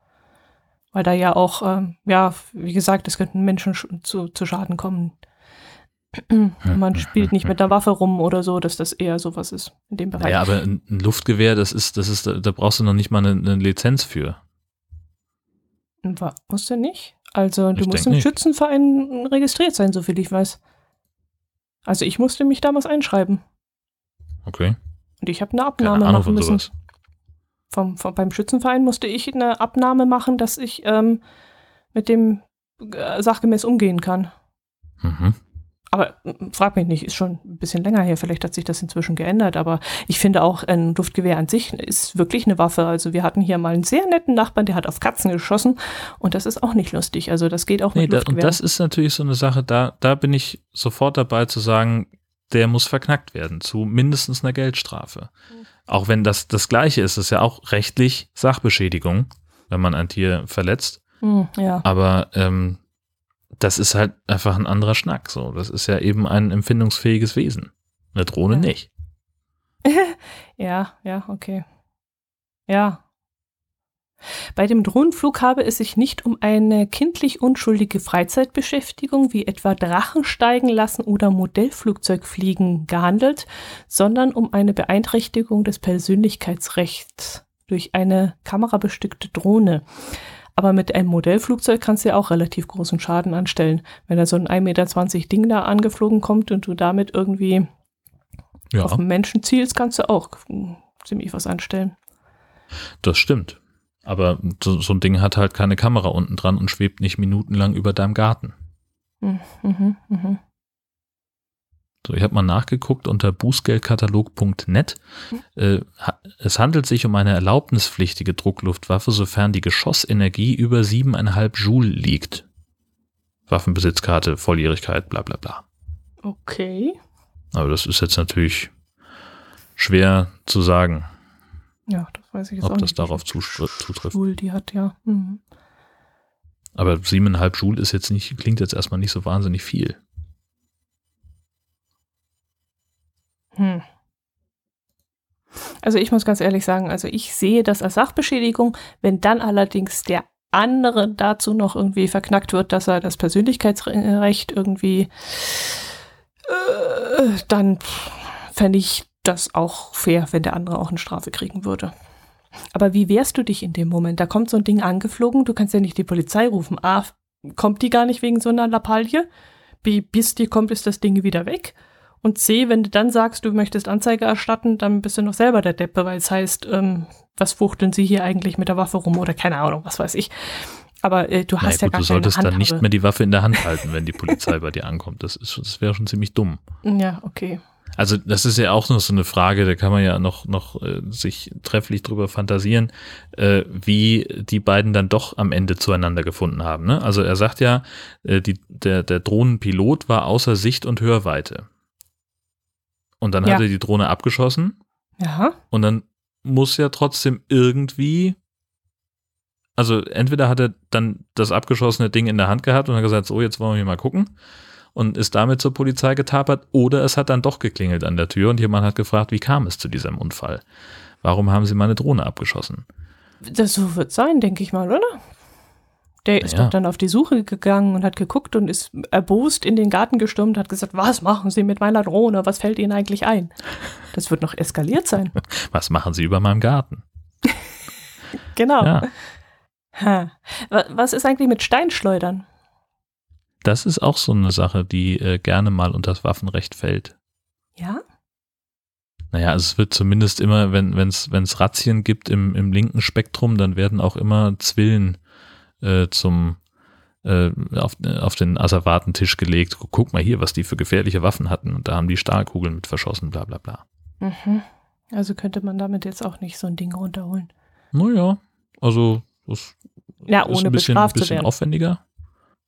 S1: Weil da ja auch, ähm, ja, wie gesagt, es könnten Menschen zu, zu Schaden kommen. Man spielt nicht mit der Waffe rum oder so, dass das eher sowas ist in dem Bereich.
S2: Ja, aber ein Luftgewehr, das ist, das ist, da brauchst du noch nicht mal eine, eine Lizenz für.
S1: Musst du nicht? Also du ich musst im nicht. Schützenverein registriert sein, soviel ich weiß. Also ich musste mich damals einschreiben.
S2: Okay.
S1: Und ich habe eine Abnahme Keine machen müssen. Vom, vom, beim Schützenverein musste ich eine Abnahme machen, dass ich ähm, mit dem äh, sachgemäß umgehen kann. Mhm. Aber frag mich nicht, ist schon ein bisschen länger her, vielleicht hat sich das inzwischen geändert, aber ich finde auch, ein Luftgewehr an sich ist wirklich eine Waffe. Also wir hatten hier mal einen sehr netten Nachbarn, der hat auf Katzen geschossen und das ist auch nicht lustig. Also das geht auch nee, mit Luftgewehr.
S2: Und das ist natürlich so eine Sache, da, da bin ich sofort dabei zu sagen, der muss verknackt werden zu mindestens einer Geldstrafe. Mhm. Auch wenn das das Gleiche ist, ist ja auch rechtlich Sachbeschädigung, wenn man ein Tier verletzt.
S1: Mhm, ja.
S2: Aber ähm, das ist halt einfach ein anderer Schnack. So, das ist ja eben ein empfindungsfähiges Wesen. Eine Drohne
S1: ja.
S2: nicht.
S1: ja, ja, okay. Ja, bei dem Drohnenflug habe es sich nicht um eine kindlich unschuldige Freizeitbeschäftigung wie etwa Drachen steigen lassen oder Modellflugzeugfliegen gehandelt, sondern um eine Beeinträchtigung des Persönlichkeitsrechts durch eine kamerabestückte Drohne. Aber mit einem Modellflugzeug kannst du ja auch relativ großen Schaden anstellen. Wenn da so ein 1,20 Meter Ding da angeflogen kommt und du damit irgendwie ja. auf einen Menschen zielst, kannst du auch ziemlich was anstellen.
S2: Das stimmt. Aber so, so, ein Ding hat halt keine Kamera unten dran und schwebt nicht minutenlang über deinem Garten. Mhm, mhm. mhm. So, ich habe mal nachgeguckt unter bußgeldkatalog.net. Mhm. Äh, es handelt sich um eine erlaubnispflichtige Druckluftwaffe, sofern die Geschossenergie über 7,5 Joule liegt. Waffenbesitzkarte, Volljährigkeit, bla bla bla.
S1: Okay.
S2: Aber das ist jetzt natürlich schwer zu sagen.
S1: Ja, weiß ich jetzt
S2: Ob das nicht, darauf zutrifft.
S1: Joule die hat, ja. Mhm.
S2: Aber 7,5 Joule ist jetzt nicht, klingt jetzt erstmal nicht so wahnsinnig viel.
S1: Hm. Also ich muss ganz ehrlich sagen, also ich sehe das als Sachbeschädigung, wenn dann allerdings der andere dazu noch irgendwie verknackt wird, dass er das Persönlichkeitsrecht irgendwie äh, dann fände ich das auch fair, wenn der andere auch eine Strafe kriegen würde. Aber wie wehrst du dich in dem Moment? Da kommt so ein Ding angeflogen, du kannst ja nicht die Polizei rufen. A, kommt die gar nicht wegen so einer Lappalie? B, bis die kommt, ist das Ding wieder weg. Und C, wenn du dann sagst, du möchtest Anzeige erstatten, dann bist du noch selber der Deppe, weil es heißt, ähm, was fuchteln sie hier eigentlich mit der Waffe rum oder keine Ahnung, was weiß ich. Aber äh, du hast naja, ja gut, gar
S2: Du solltest dann nicht mehr die Waffe in der Hand halten, wenn die Polizei bei dir ankommt. Das, das wäre schon ziemlich dumm.
S1: Ja, okay.
S2: Also das ist ja auch noch so eine Frage, da kann man ja noch, noch äh, sich trefflich drüber fantasieren, äh, wie die beiden dann doch am Ende zueinander gefunden haben. Ne? Also er sagt ja, äh, die, der, der Drohnenpilot war außer Sicht und Hörweite. Und dann ja. hat er die Drohne abgeschossen.
S1: Ja.
S2: Und dann muss ja trotzdem irgendwie Also entweder hat er dann das abgeschossene Ding in der Hand gehabt und hat gesagt, so, jetzt wollen wir mal gucken und ist damit zur Polizei getapert oder es hat dann doch geklingelt an der Tür und jemand hat gefragt, wie kam es zu diesem Unfall? Warum haben sie meine Drohne abgeschossen?
S1: Das so wird sein, denke ich mal, oder? Der ist naja. doch dann auf die Suche gegangen und hat geguckt und ist erbost in den Garten gestürmt, hat gesagt, was machen Sie mit meiner Drohne? Was fällt Ihnen eigentlich ein? Das wird noch eskaliert sein.
S2: Was machen Sie über meinem Garten?
S1: genau. Ja. Was ist eigentlich mit Steinschleudern?
S2: Das ist auch so eine Sache, die äh, gerne mal unter das Waffenrecht fällt.
S1: Ja?
S2: Naja, also es wird zumindest immer, wenn es wenn's Razzien gibt im, im linken Spektrum, dann werden auch immer Zwillen äh, zum äh, auf, auf den Asservatentisch gelegt. Guck mal hier, was die für gefährliche Waffen hatten. Und da haben die Stahlkugeln mit verschossen, bla bla bla.
S1: Mhm. Also könnte man damit jetzt auch nicht so ein Ding runterholen.
S2: Naja, also das
S1: ja, ist
S2: ein bisschen, bisschen aufwendiger.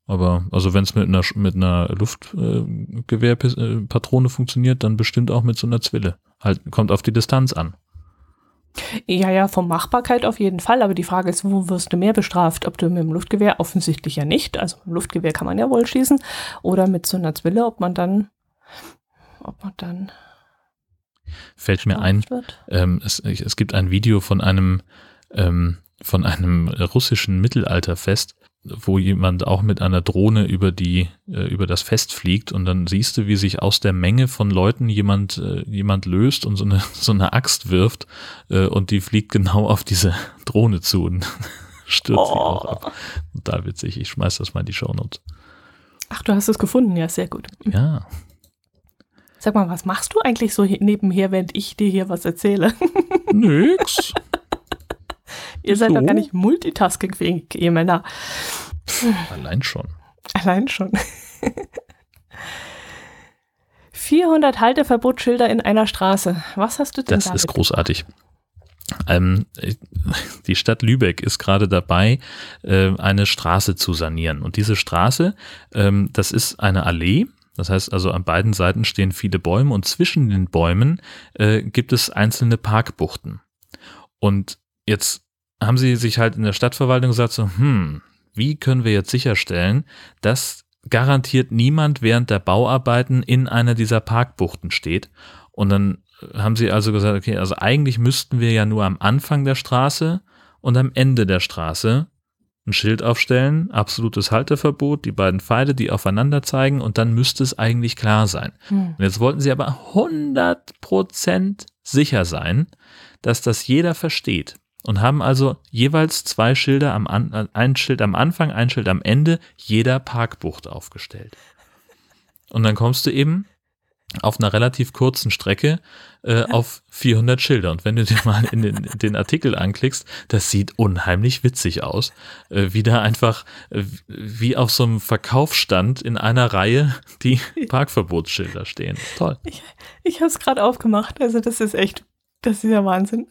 S2: Aber also wenn es mit einer mit einer Luftgewehrpatrone äh, funktioniert, dann bestimmt auch mit so einer Zwille. Halt kommt auf die Distanz an.
S1: Ja, ja, von Machbarkeit auf jeden Fall. Aber die Frage ist, wo wirst du mehr bestraft? Ob du mit dem Luftgewehr offensichtlich ja nicht. Also mit dem Luftgewehr kann man ja wohl schießen. Oder mit so einer Zwille, ob man dann, ob man dann.
S2: Fällt mir ein, ähm, es, es gibt ein Video von einem ähm, von einem russischen Mittelalterfest, wo jemand auch mit einer Drohne über die äh, über das Fest fliegt und dann siehst du, wie sich aus der Menge von Leuten jemand äh, jemand löst und so eine so eine Axt wirft äh, und die fliegt genau auf diese Drohne zu und stürzt oh. sie auch ab. Da witzig, ich schmeiß das mal in die Shownotes.
S1: Ach, du hast es gefunden, ja, sehr gut.
S2: Ja.
S1: Sag mal, was machst du eigentlich so nebenher, während ich dir hier was erzähle?
S2: Nix.
S1: Ihr seid so? doch gar nicht multitaskingfähig, ihr Männer.
S2: Allein schon.
S1: Allein schon. 400 Halteverbotsschilder in einer Straße. Was hast du denn
S2: Das ist großartig. Ähm, die Stadt Lübeck ist gerade dabei, äh, eine Straße zu sanieren. Und diese Straße, ähm, das ist eine Allee. Das heißt also, an beiden Seiten stehen viele Bäume und zwischen den Bäumen äh, gibt es einzelne Parkbuchten. Und jetzt haben sie sich halt in der Stadtverwaltung gesagt, so, hm, wie können wir jetzt sicherstellen, dass garantiert niemand während der Bauarbeiten in einer dieser Parkbuchten steht. Und dann haben sie also gesagt, okay, also eigentlich müssten wir ja nur am Anfang der Straße und am Ende der Straße ein Schild aufstellen, absolutes Halteverbot, die beiden Pfeile, die aufeinander zeigen und dann müsste es eigentlich klar sein. Hm. Und jetzt wollten sie aber 100% sicher sein, dass das jeder versteht und haben also jeweils zwei Schilder am An äh, ein Schild am Anfang, ein Schild am Ende jeder Parkbucht aufgestellt. Und dann kommst du eben auf einer relativ kurzen Strecke äh, auf 400 Schilder. Und wenn du dir mal in den, den Artikel anklickst, das sieht unheimlich witzig aus, äh, wie da einfach äh, wie auf so einem Verkaufsstand in einer Reihe die Parkverbotsschilder stehen. Toll.
S1: Ich, ich habe es gerade aufgemacht. Also das ist echt, das ist ja Wahnsinn.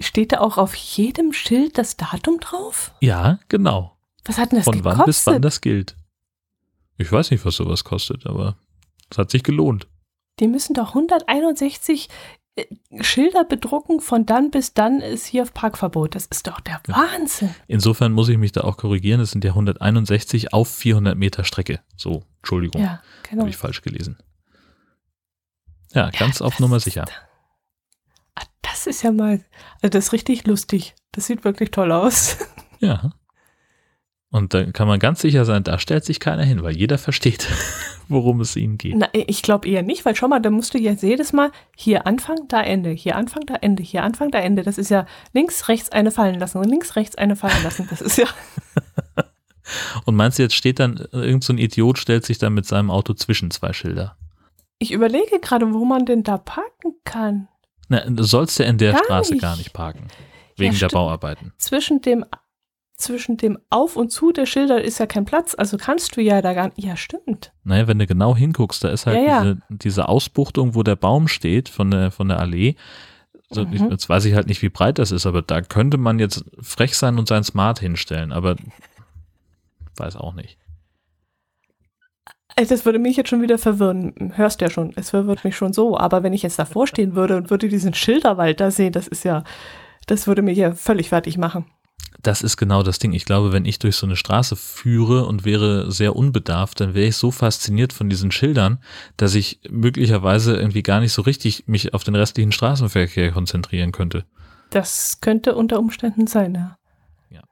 S1: Steht da auch auf jedem Schild das Datum drauf?
S2: Ja, genau.
S1: Was hat denn das
S2: Von
S1: gekostet?
S2: wann bis wann das gilt. Ich weiß nicht, was sowas kostet, aber es hat sich gelohnt.
S1: Die müssen doch 161 äh, Schilder bedrucken, von dann bis dann ist hier auf Parkverbot. Das ist doch der Wahnsinn.
S2: Insofern muss ich mich da auch korrigieren. Es sind ja 161 auf 400 Meter Strecke. So, Entschuldigung.
S1: Ja, genau.
S2: Habe ich falsch gelesen. Ja, ganz ja, auf Nummer sicher.
S1: Ah, das ist ja mal, also das ist richtig lustig. Das sieht wirklich toll aus.
S2: Ja. Und da kann man ganz sicher sein, da stellt sich keiner hin, weil jeder versteht, worum es ihnen geht.
S1: Na, ich glaube eher nicht, weil schau mal, da musst du jetzt jedes Mal hier Anfang, da Ende, hier Anfang, da Ende, hier Anfang, da Ende. Das ist ja links, rechts eine fallen lassen und links, rechts eine fallen lassen. Das ist ja.
S2: und meinst du, jetzt steht dann, irgend so ein Idiot stellt sich dann mit seinem Auto zwischen zwei Schilder?
S1: Ich überlege gerade, wo man denn da parken kann.
S2: Na, du sollst ja in der gar Straße nicht. gar nicht parken. Wegen ja, der Bauarbeiten.
S1: Zwischen dem, zwischen dem Auf und Zu der Schilder ist ja kein Platz, also kannst du ja da gar nicht. Ja, stimmt.
S2: Naja, wenn du genau hinguckst, da ist halt ja, diese, diese, Ausbuchtung, wo der Baum steht von der, von der Allee. Also mhm. jetzt weiß ich halt nicht, wie breit das ist, aber da könnte man jetzt frech sein und sein Smart hinstellen, aber weiß auch nicht.
S1: Äh, das würde mich jetzt schon wieder verwirren. Hörst ja schon, es verwirrt mich schon so. Aber wenn ich jetzt davor stehen würde und würde diesen Schilderwald da sehen, das ist ja, Das würde mich ja völlig fertig machen.
S2: Das ist genau das Ding. Ich glaube, wenn ich durch so eine Straße führe und wäre sehr unbedarft, dann wäre ich so fasziniert von diesen Schildern, dass ich möglicherweise irgendwie gar nicht so richtig mich auf den restlichen Straßenverkehr konzentrieren könnte.
S1: Das könnte unter Umständen sein, ja.
S2: Ja.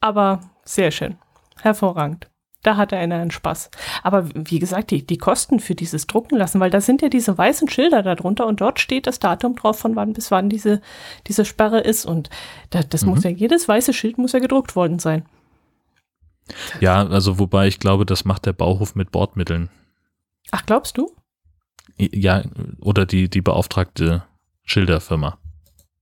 S1: Aber sehr schön. Hervorragend. Da hatte einer einen Spaß. Aber wie gesagt, die, die Kosten für dieses Drucken lassen, weil da sind ja diese weißen Schilder darunter und dort steht das Datum drauf, von wann bis wann diese, diese Sperre ist. Und da, das mhm. muss ja, jedes weiße Schild muss ja gedruckt worden sein.
S2: Ja, also wobei ich glaube, das macht der Bauhof mit Bordmitteln.
S1: Ach, glaubst du?
S2: Ja, oder die, die beauftragte Schilderfirma.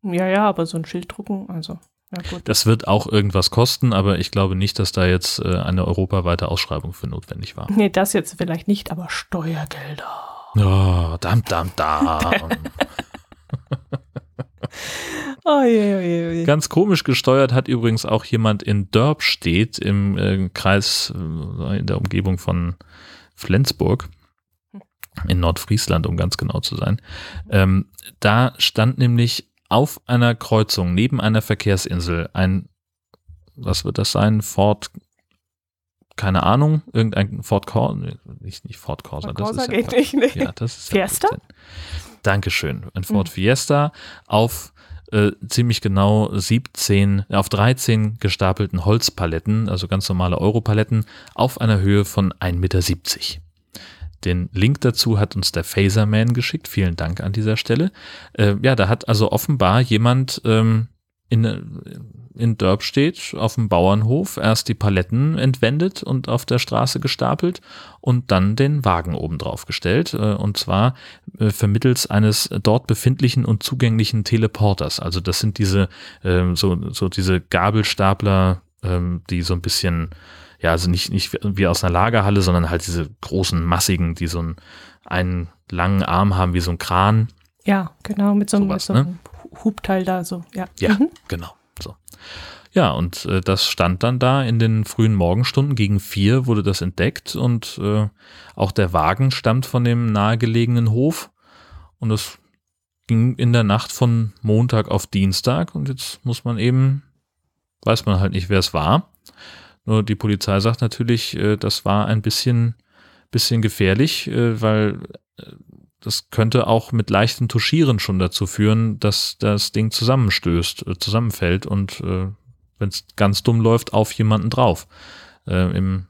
S1: Ja, ja, aber so ein Schild drucken, also.
S2: Ja, das wird auch irgendwas kosten, aber ich glaube nicht, dass da jetzt äh, eine europaweite Ausschreibung für notwendig war.
S1: Nee, das jetzt vielleicht nicht, aber Steuergelder.
S2: Oh, dam, dam, dam. oh, je, je, je. Ganz komisch gesteuert hat übrigens auch jemand in Dörpstedt im äh, Kreis, äh, in der Umgebung von Flensburg in Nordfriesland, um ganz genau zu sein. Ähm, da stand nämlich auf einer Kreuzung neben einer Verkehrsinsel ein, was wird das sein? Ford, keine Ahnung, irgendein Ford Corsa, nicht, nicht Ford Corsa, Ford Corsa das ist geht ja, nicht, nicht. Ja, das ist
S1: Fiesta? Ja
S2: Dankeschön. Ein Ford hm. Fiesta auf äh, ziemlich genau 17, auf 13 gestapelten Holzpaletten, also ganz normale Europaletten, auf einer Höhe von 1,70 Meter. Den Link dazu hat uns der Phaserman geschickt. Vielen Dank an dieser Stelle. Äh, ja, da hat also offenbar jemand ähm, in, in Dörpstedt auf dem Bauernhof erst die Paletten entwendet und auf der Straße gestapelt und dann den Wagen oben drauf gestellt. Äh, und zwar äh, vermittels eines dort befindlichen und zugänglichen Teleporters. Also das sind diese, äh, so, so diese Gabelstapler, ähm, die so ein bisschen ja, also nicht, nicht wie aus einer Lagerhalle, sondern halt diese großen, massigen, die so einen, einen langen Arm haben wie so ein Kran.
S1: Ja, genau, mit so, einem, Sowas, mit so einem ne? Hubteil da so, ja.
S2: Ja, mhm. genau, so. Ja, und äh, das stand dann da in den frühen Morgenstunden. Gegen vier wurde das entdeckt und äh, auch der Wagen stammt von dem nahegelegenen Hof. Und es ging in der Nacht von Montag auf Dienstag. Und jetzt muss man eben, weiß man halt nicht, wer es war. Nur die Polizei sagt natürlich, äh, das war ein bisschen, bisschen gefährlich, äh, weil äh, das könnte auch mit leichtem Tuschieren schon dazu führen, dass das Ding zusammenstößt, zusammenfällt und wenn es ganz dumm läuft, auf jemanden drauf. Im,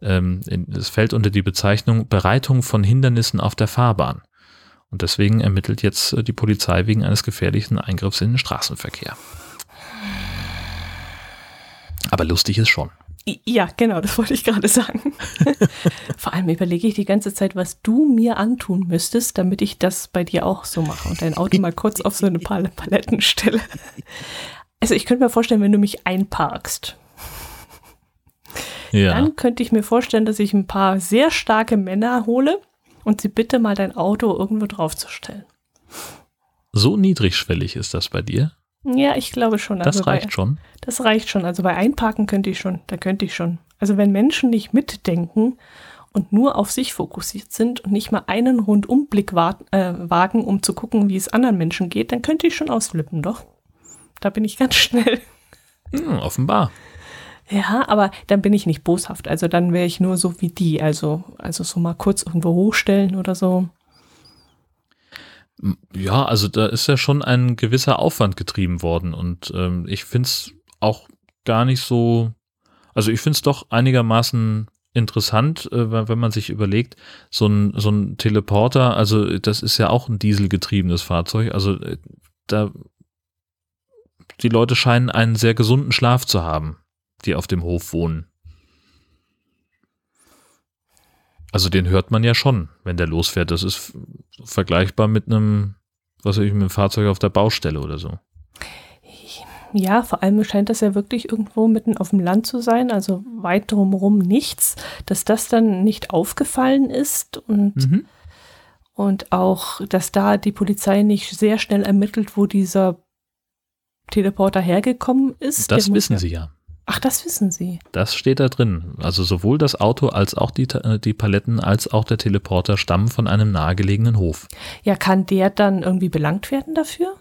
S2: ähm, es fällt unter die Bezeichnung Bereitung von Hindernissen auf der Fahrbahn. Und deswegen ermittelt jetzt die Polizei wegen eines gefährlichen Eingriffs in den Straßenverkehr. Aber lustig ist schon.
S1: Ja, genau, das wollte ich gerade sagen. Vor allem überlege ich die ganze Zeit, was du mir antun müsstest, damit ich das bei dir auch so mache und dein Auto mal kurz auf so eine Pal Paletten stelle. Also ich könnte mir vorstellen, wenn du mich einparkst, ja. dann könnte ich mir vorstellen, dass ich ein paar sehr starke Männer hole und sie bitte mal dein Auto irgendwo draufzustellen.
S2: So niedrigschwellig ist das bei dir?
S1: Ja, ich glaube schon.
S2: Das also reicht bei, schon.
S1: Das reicht schon. Also bei Einparken könnte ich schon. Da könnte ich schon. Also wenn Menschen nicht mitdenken und nur auf sich fokussiert sind und nicht mal einen Rundumblick äh, wagen, um zu gucken, wie es anderen Menschen geht, dann könnte ich schon ausflippen, doch. Da bin ich ganz schnell.
S2: Hm, offenbar.
S1: Ja, aber dann bin ich nicht boshaft. Also dann wäre ich nur so wie die. Also, also so mal kurz irgendwo hochstellen oder so.
S2: Ja, also da ist ja schon ein gewisser Aufwand getrieben worden und ähm, ich finde es auch gar nicht so, also ich finde es doch einigermaßen interessant, äh, wenn man sich überlegt, so ein, so ein Teleporter, also das ist ja auch ein dieselgetriebenes Fahrzeug, also äh, da die Leute scheinen einen sehr gesunden Schlaf zu haben, die auf dem Hof wohnen. Also den hört man ja schon, wenn der losfährt. Das ist vergleichbar mit einem, was weiß ich, mit einem Fahrzeug auf der Baustelle oder so.
S1: Ja, vor allem scheint das ja wirklich irgendwo mitten auf dem Land zu sein, also weit drumherum nichts, dass das dann nicht aufgefallen ist und, mhm. und auch, dass da die Polizei nicht sehr schnell ermittelt, wo dieser Teleporter hergekommen ist.
S2: Das wissen ja, sie ja.
S1: Ach, das wissen Sie.
S2: Das steht da drin. Also sowohl das Auto als auch die, die Paletten als auch der Teleporter stammen von einem nahegelegenen Hof.
S1: Ja, kann der dann irgendwie belangt werden dafür?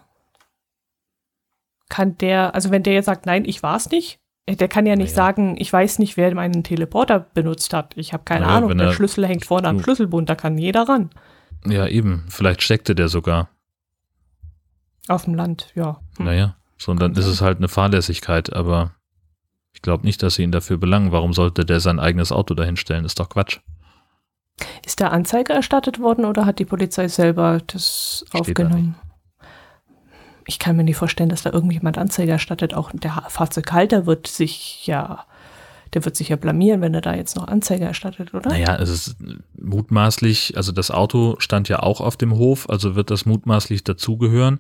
S1: kann der, also wenn der jetzt sagt, nein, ich war es nicht, äh, der kann ja nicht naja. sagen, ich weiß nicht, wer meinen Teleporter benutzt hat. Ich habe keine naja, Ahnung, der Schlüssel hängt vorne am Schlüsselbund, da kann jeder ran.
S2: Ja, eben. Vielleicht steckte der sogar.
S1: Auf dem Land, ja.
S2: Hm. Naja, so und dann ist es halt eine Fahrlässigkeit, aber ich glaube nicht, dass sie ihn dafür belangen. Warum sollte der sein eigenes Auto dahinstellen? Ist doch Quatsch.
S1: Ist der Anzeige erstattet worden oder hat die Polizei selber das Steht aufgenommen? Da ich kann mir nicht vorstellen, dass da irgendjemand Anzeige erstattet. Auch der Fahrzeughalter wird sich ja, der wird sich ja blamieren, wenn er da jetzt noch Anzeige erstattet, oder?
S2: Naja, es ist mutmaßlich, also das Auto stand ja auch auf dem Hof, also wird das mutmaßlich dazugehören.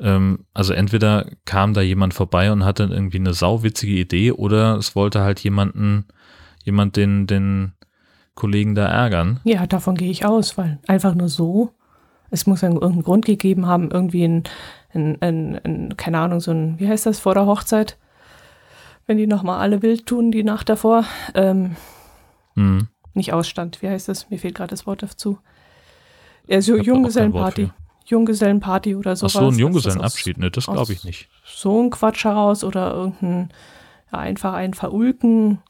S2: Ähm, also entweder kam da jemand vorbei und hatte irgendwie eine sauwitzige Idee oder es wollte halt jemanden, jemand den, den Kollegen da ärgern.
S1: Ja, davon gehe ich aus, weil einfach nur so, es muss ja irgendeinen Grund gegeben haben, irgendwie ein, ein, ein, ein keine Ahnung, so ein, wie heißt das, vor der Hochzeit, wenn die nochmal alle wild tun, die Nacht davor, ähm, mhm. nicht Ausstand, wie heißt das, mir fehlt gerade das Wort dazu. Ja, so Junggesellenparty. Junggesellenparty oder sowas.
S2: Ach so, ein Junggesellenabschied, ne, das glaube ich nicht.
S1: So ein Quatsch heraus oder irgendein, ja, einfach ein Verulken.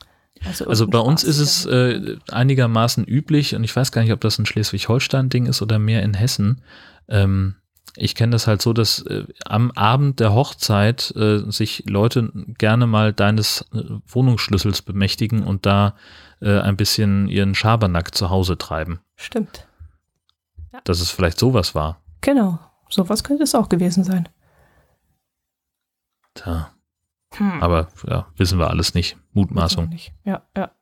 S2: Also, also bei uns ist es äh, einigermaßen üblich und ich weiß gar nicht, ob das ein Schleswig-Holstein-Ding ist oder mehr in Hessen. Ähm, ich kenne das halt so, dass äh, am Abend der Hochzeit äh, sich Leute gerne mal deines äh, Wohnungsschlüssels bemächtigen und da äh, ein bisschen ihren Schabernack zu Hause treiben.
S1: Stimmt.
S2: Ja. Dass es vielleicht sowas war.
S1: Genau, sowas könnte es auch gewesen sein.
S2: Tja. Hm. Aber ja, wissen wir alles nicht. Mutmaßung. Nicht.
S1: Ja, ja.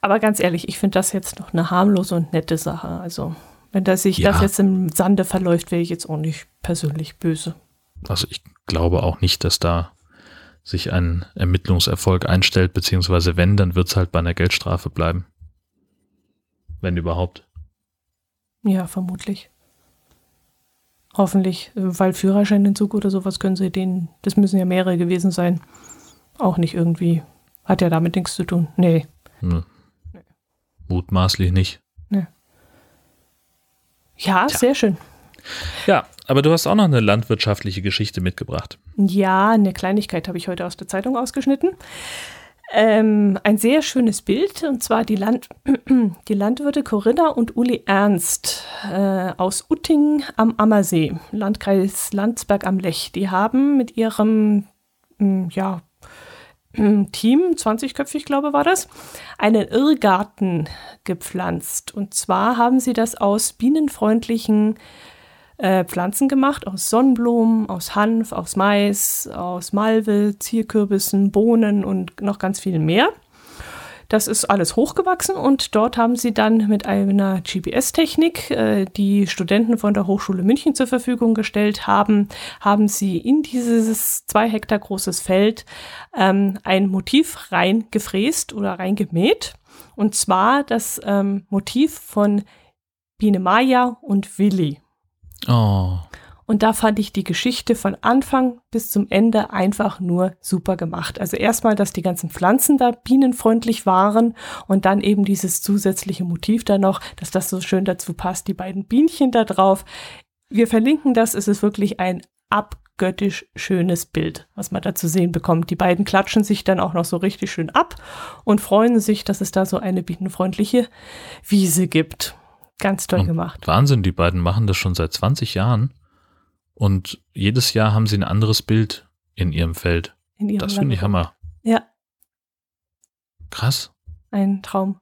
S1: Aber ganz ehrlich, ich finde das jetzt noch eine harmlose und nette Sache. Also, wenn das sich ja. das jetzt im Sande verläuft, wäre ich jetzt auch nicht persönlich böse.
S2: Also, ich glaube auch nicht, dass da sich ein Ermittlungserfolg einstellt, beziehungsweise wenn, dann wird es halt bei einer Geldstrafe bleiben. Wenn überhaupt.
S1: Ja, vermutlich. Hoffentlich, weil Führerscheinentzug oder sowas können sie denen, das müssen ja mehrere gewesen sein, auch nicht irgendwie. Hat ja damit nichts zu tun. Nee. nee.
S2: Mutmaßlich nicht.
S1: Nee. Ja, Tja. sehr schön.
S2: Ja, aber du hast auch noch eine landwirtschaftliche Geschichte mitgebracht.
S1: Ja, eine Kleinigkeit habe ich heute aus der Zeitung ausgeschnitten. Ähm, ein sehr schönes Bild, und zwar die, Land die Landwirte Corinna und Uli Ernst äh, aus Utting am Ammersee, Landkreis Landsberg am Lech. Die haben mit ihrem mm, ja, mm, Team, 20-köpfig glaube war das, einen Irrgarten gepflanzt. Und zwar haben sie das aus bienenfreundlichen äh, Pflanzen gemacht, aus Sonnenblumen, aus Hanf, aus Mais, aus Malve, Zierkürbissen, Bohnen und noch ganz viel mehr. Das ist alles hochgewachsen und dort haben sie dann mit einer GPS-Technik, äh, die Studenten von der Hochschule München zur Verfügung gestellt haben, haben sie in dieses zwei Hektar großes Feld ähm, ein Motiv reingefräst oder reingemäht. Und zwar das ähm, Motiv von Biene Maya und Willi.
S2: Oh.
S1: Und da fand ich die Geschichte von Anfang bis zum Ende einfach nur super gemacht. Also erstmal, dass die ganzen Pflanzen da bienenfreundlich waren und dann eben dieses zusätzliche Motiv da noch, dass das so schön dazu passt, die beiden Bienchen da drauf. Wir verlinken das, es ist wirklich ein abgöttisch schönes Bild, was man da zu sehen bekommt. Die beiden klatschen sich dann auch noch so richtig schön ab und freuen sich, dass es da so eine bienenfreundliche Wiese gibt. Ganz toll und gemacht.
S2: Wahnsinn, die beiden machen das schon seit 20 Jahren. Und jedes Jahr haben sie ein anderes Bild in ihrem Feld. In ihrem das finde ich Hammer.
S1: Ja.
S2: Krass.
S1: Ein Traum.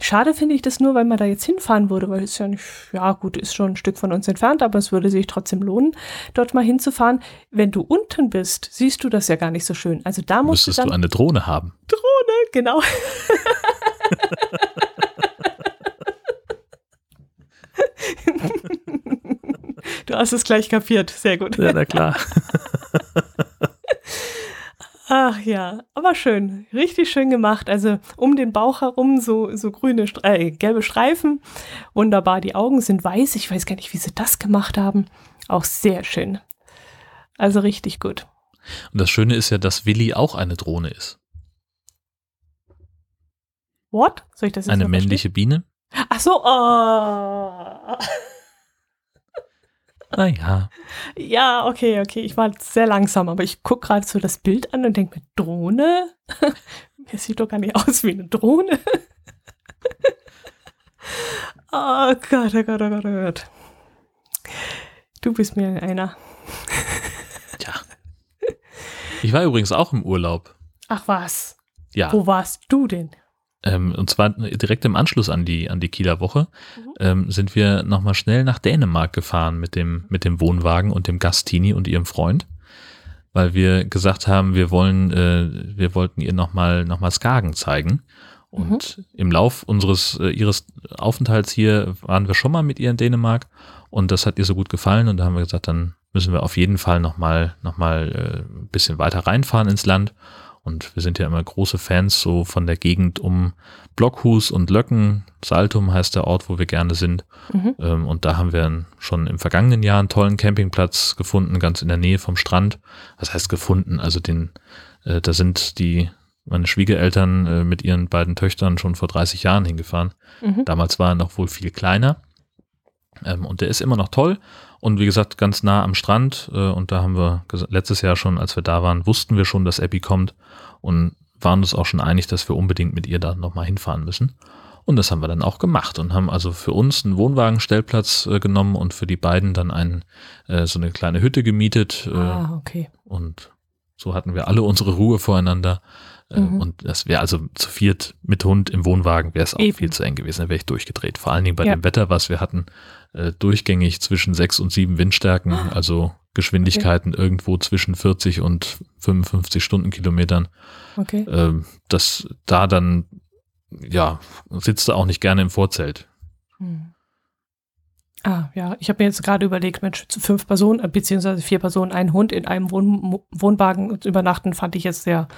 S1: Schade finde ich das nur, weil man da jetzt hinfahren würde, weil es ja nicht, ja gut, ist schon ein Stück von uns entfernt, aber es würde sich trotzdem lohnen, dort mal hinzufahren. Wenn du unten bist, siehst du das ja gar nicht so schön. Also da musst
S2: Müsstest
S1: du dann
S2: du eine Drohne haben.
S1: Drohne, genau. du hast es gleich kapiert. Sehr gut.
S2: Ja, na klar.
S1: Ach ja, aber schön. Richtig schön gemacht. Also um den Bauch herum so, so grüne, äh, gelbe Streifen. Wunderbar. Die Augen sind weiß. Ich weiß gar nicht, wie sie das gemacht haben. Auch sehr schön. Also richtig gut.
S2: Und das Schöne ist ja, dass Willi auch eine Drohne ist.
S1: What? Soll ich das
S2: jetzt Eine männliche Biene?
S1: Ach so, oh.
S2: Ah ja.
S1: Ja, okay, okay. Ich war sehr langsam, aber ich gucke gerade so das Bild an und denke mir, Drohne? Mir sieht doch gar nicht aus wie eine Drohne. oh Gott, oh Gott, oh Gott, oh Gott. Du bist mir einer.
S2: Ja. Ich war übrigens auch im Urlaub.
S1: Ach was.
S2: Ja.
S1: Wo warst du denn?
S2: Ähm, und zwar direkt im Anschluss an die, an die Kieler Woche mhm. ähm, sind wir nochmal schnell nach Dänemark gefahren mit dem, mit dem Wohnwagen und dem Gastini und ihrem Freund, weil wir gesagt haben, wir wollen, äh, wir wollten ihr nochmal noch mal Skagen zeigen. Und mhm. im Lauf unseres, äh, ihres Aufenthalts hier waren wir schon mal mit ihr in Dänemark und das hat ihr so gut gefallen und da haben wir gesagt, dann müssen wir auf jeden Fall nochmal noch mal, äh, ein bisschen weiter reinfahren ins Land. Und wir sind ja immer große Fans so von der Gegend um Blockhus und Löcken. Saltum heißt der Ort, wo wir gerne sind. Mhm. Ähm, und da haben wir schon im vergangenen Jahr einen tollen Campingplatz gefunden, ganz in der Nähe vom Strand. Das heißt gefunden, also den, äh, da sind die meine Schwiegereltern äh, mit ihren beiden Töchtern schon vor 30 Jahren hingefahren. Mhm. Damals war er noch wohl viel kleiner. Ähm, und der ist immer noch toll. Und wie gesagt, ganz nah am Strand. Äh, und da haben wir letztes Jahr schon, als wir da waren, wussten wir schon, dass Abby kommt und waren uns auch schon einig, dass wir unbedingt mit ihr da nochmal hinfahren müssen. Und das haben wir dann auch gemacht und haben also für uns einen Wohnwagenstellplatz äh, genommen und für die beiden dann ein, äh, so eine kleine Hütte gemietet.
S1: Äh, ah, okay.
S2: Und so hatten wir alle unsere Ruhe voreinander. Äh, mhm. Und das wäre also zu viert mit Hund im Wohnwagen wäre es auch Eben. viel zu eng gewesen, da wäre ich durchgedreht. Vor allen Dingen bei ja. dem Wetter, was wir hatten, äh, durchgängig zwischen sechs und sieben Windstärken, also Geschwindigkeiten okay. irgendwo zwischen 40 und 55 Stundenkilometern.
S1: Okay.
S2: Ähm, das da dann, ja, sitzt du auch nicht gerne im Vorzelt. Hm.
S1: Ah, ja, ich habe mir jetzt gerade überlegt, Mensch, zu fünf Personen, äh, beziehungsweise vier Personen, ein Hund in einem Wohn Wohnwagen übernachten, fand ich jetzt sehr,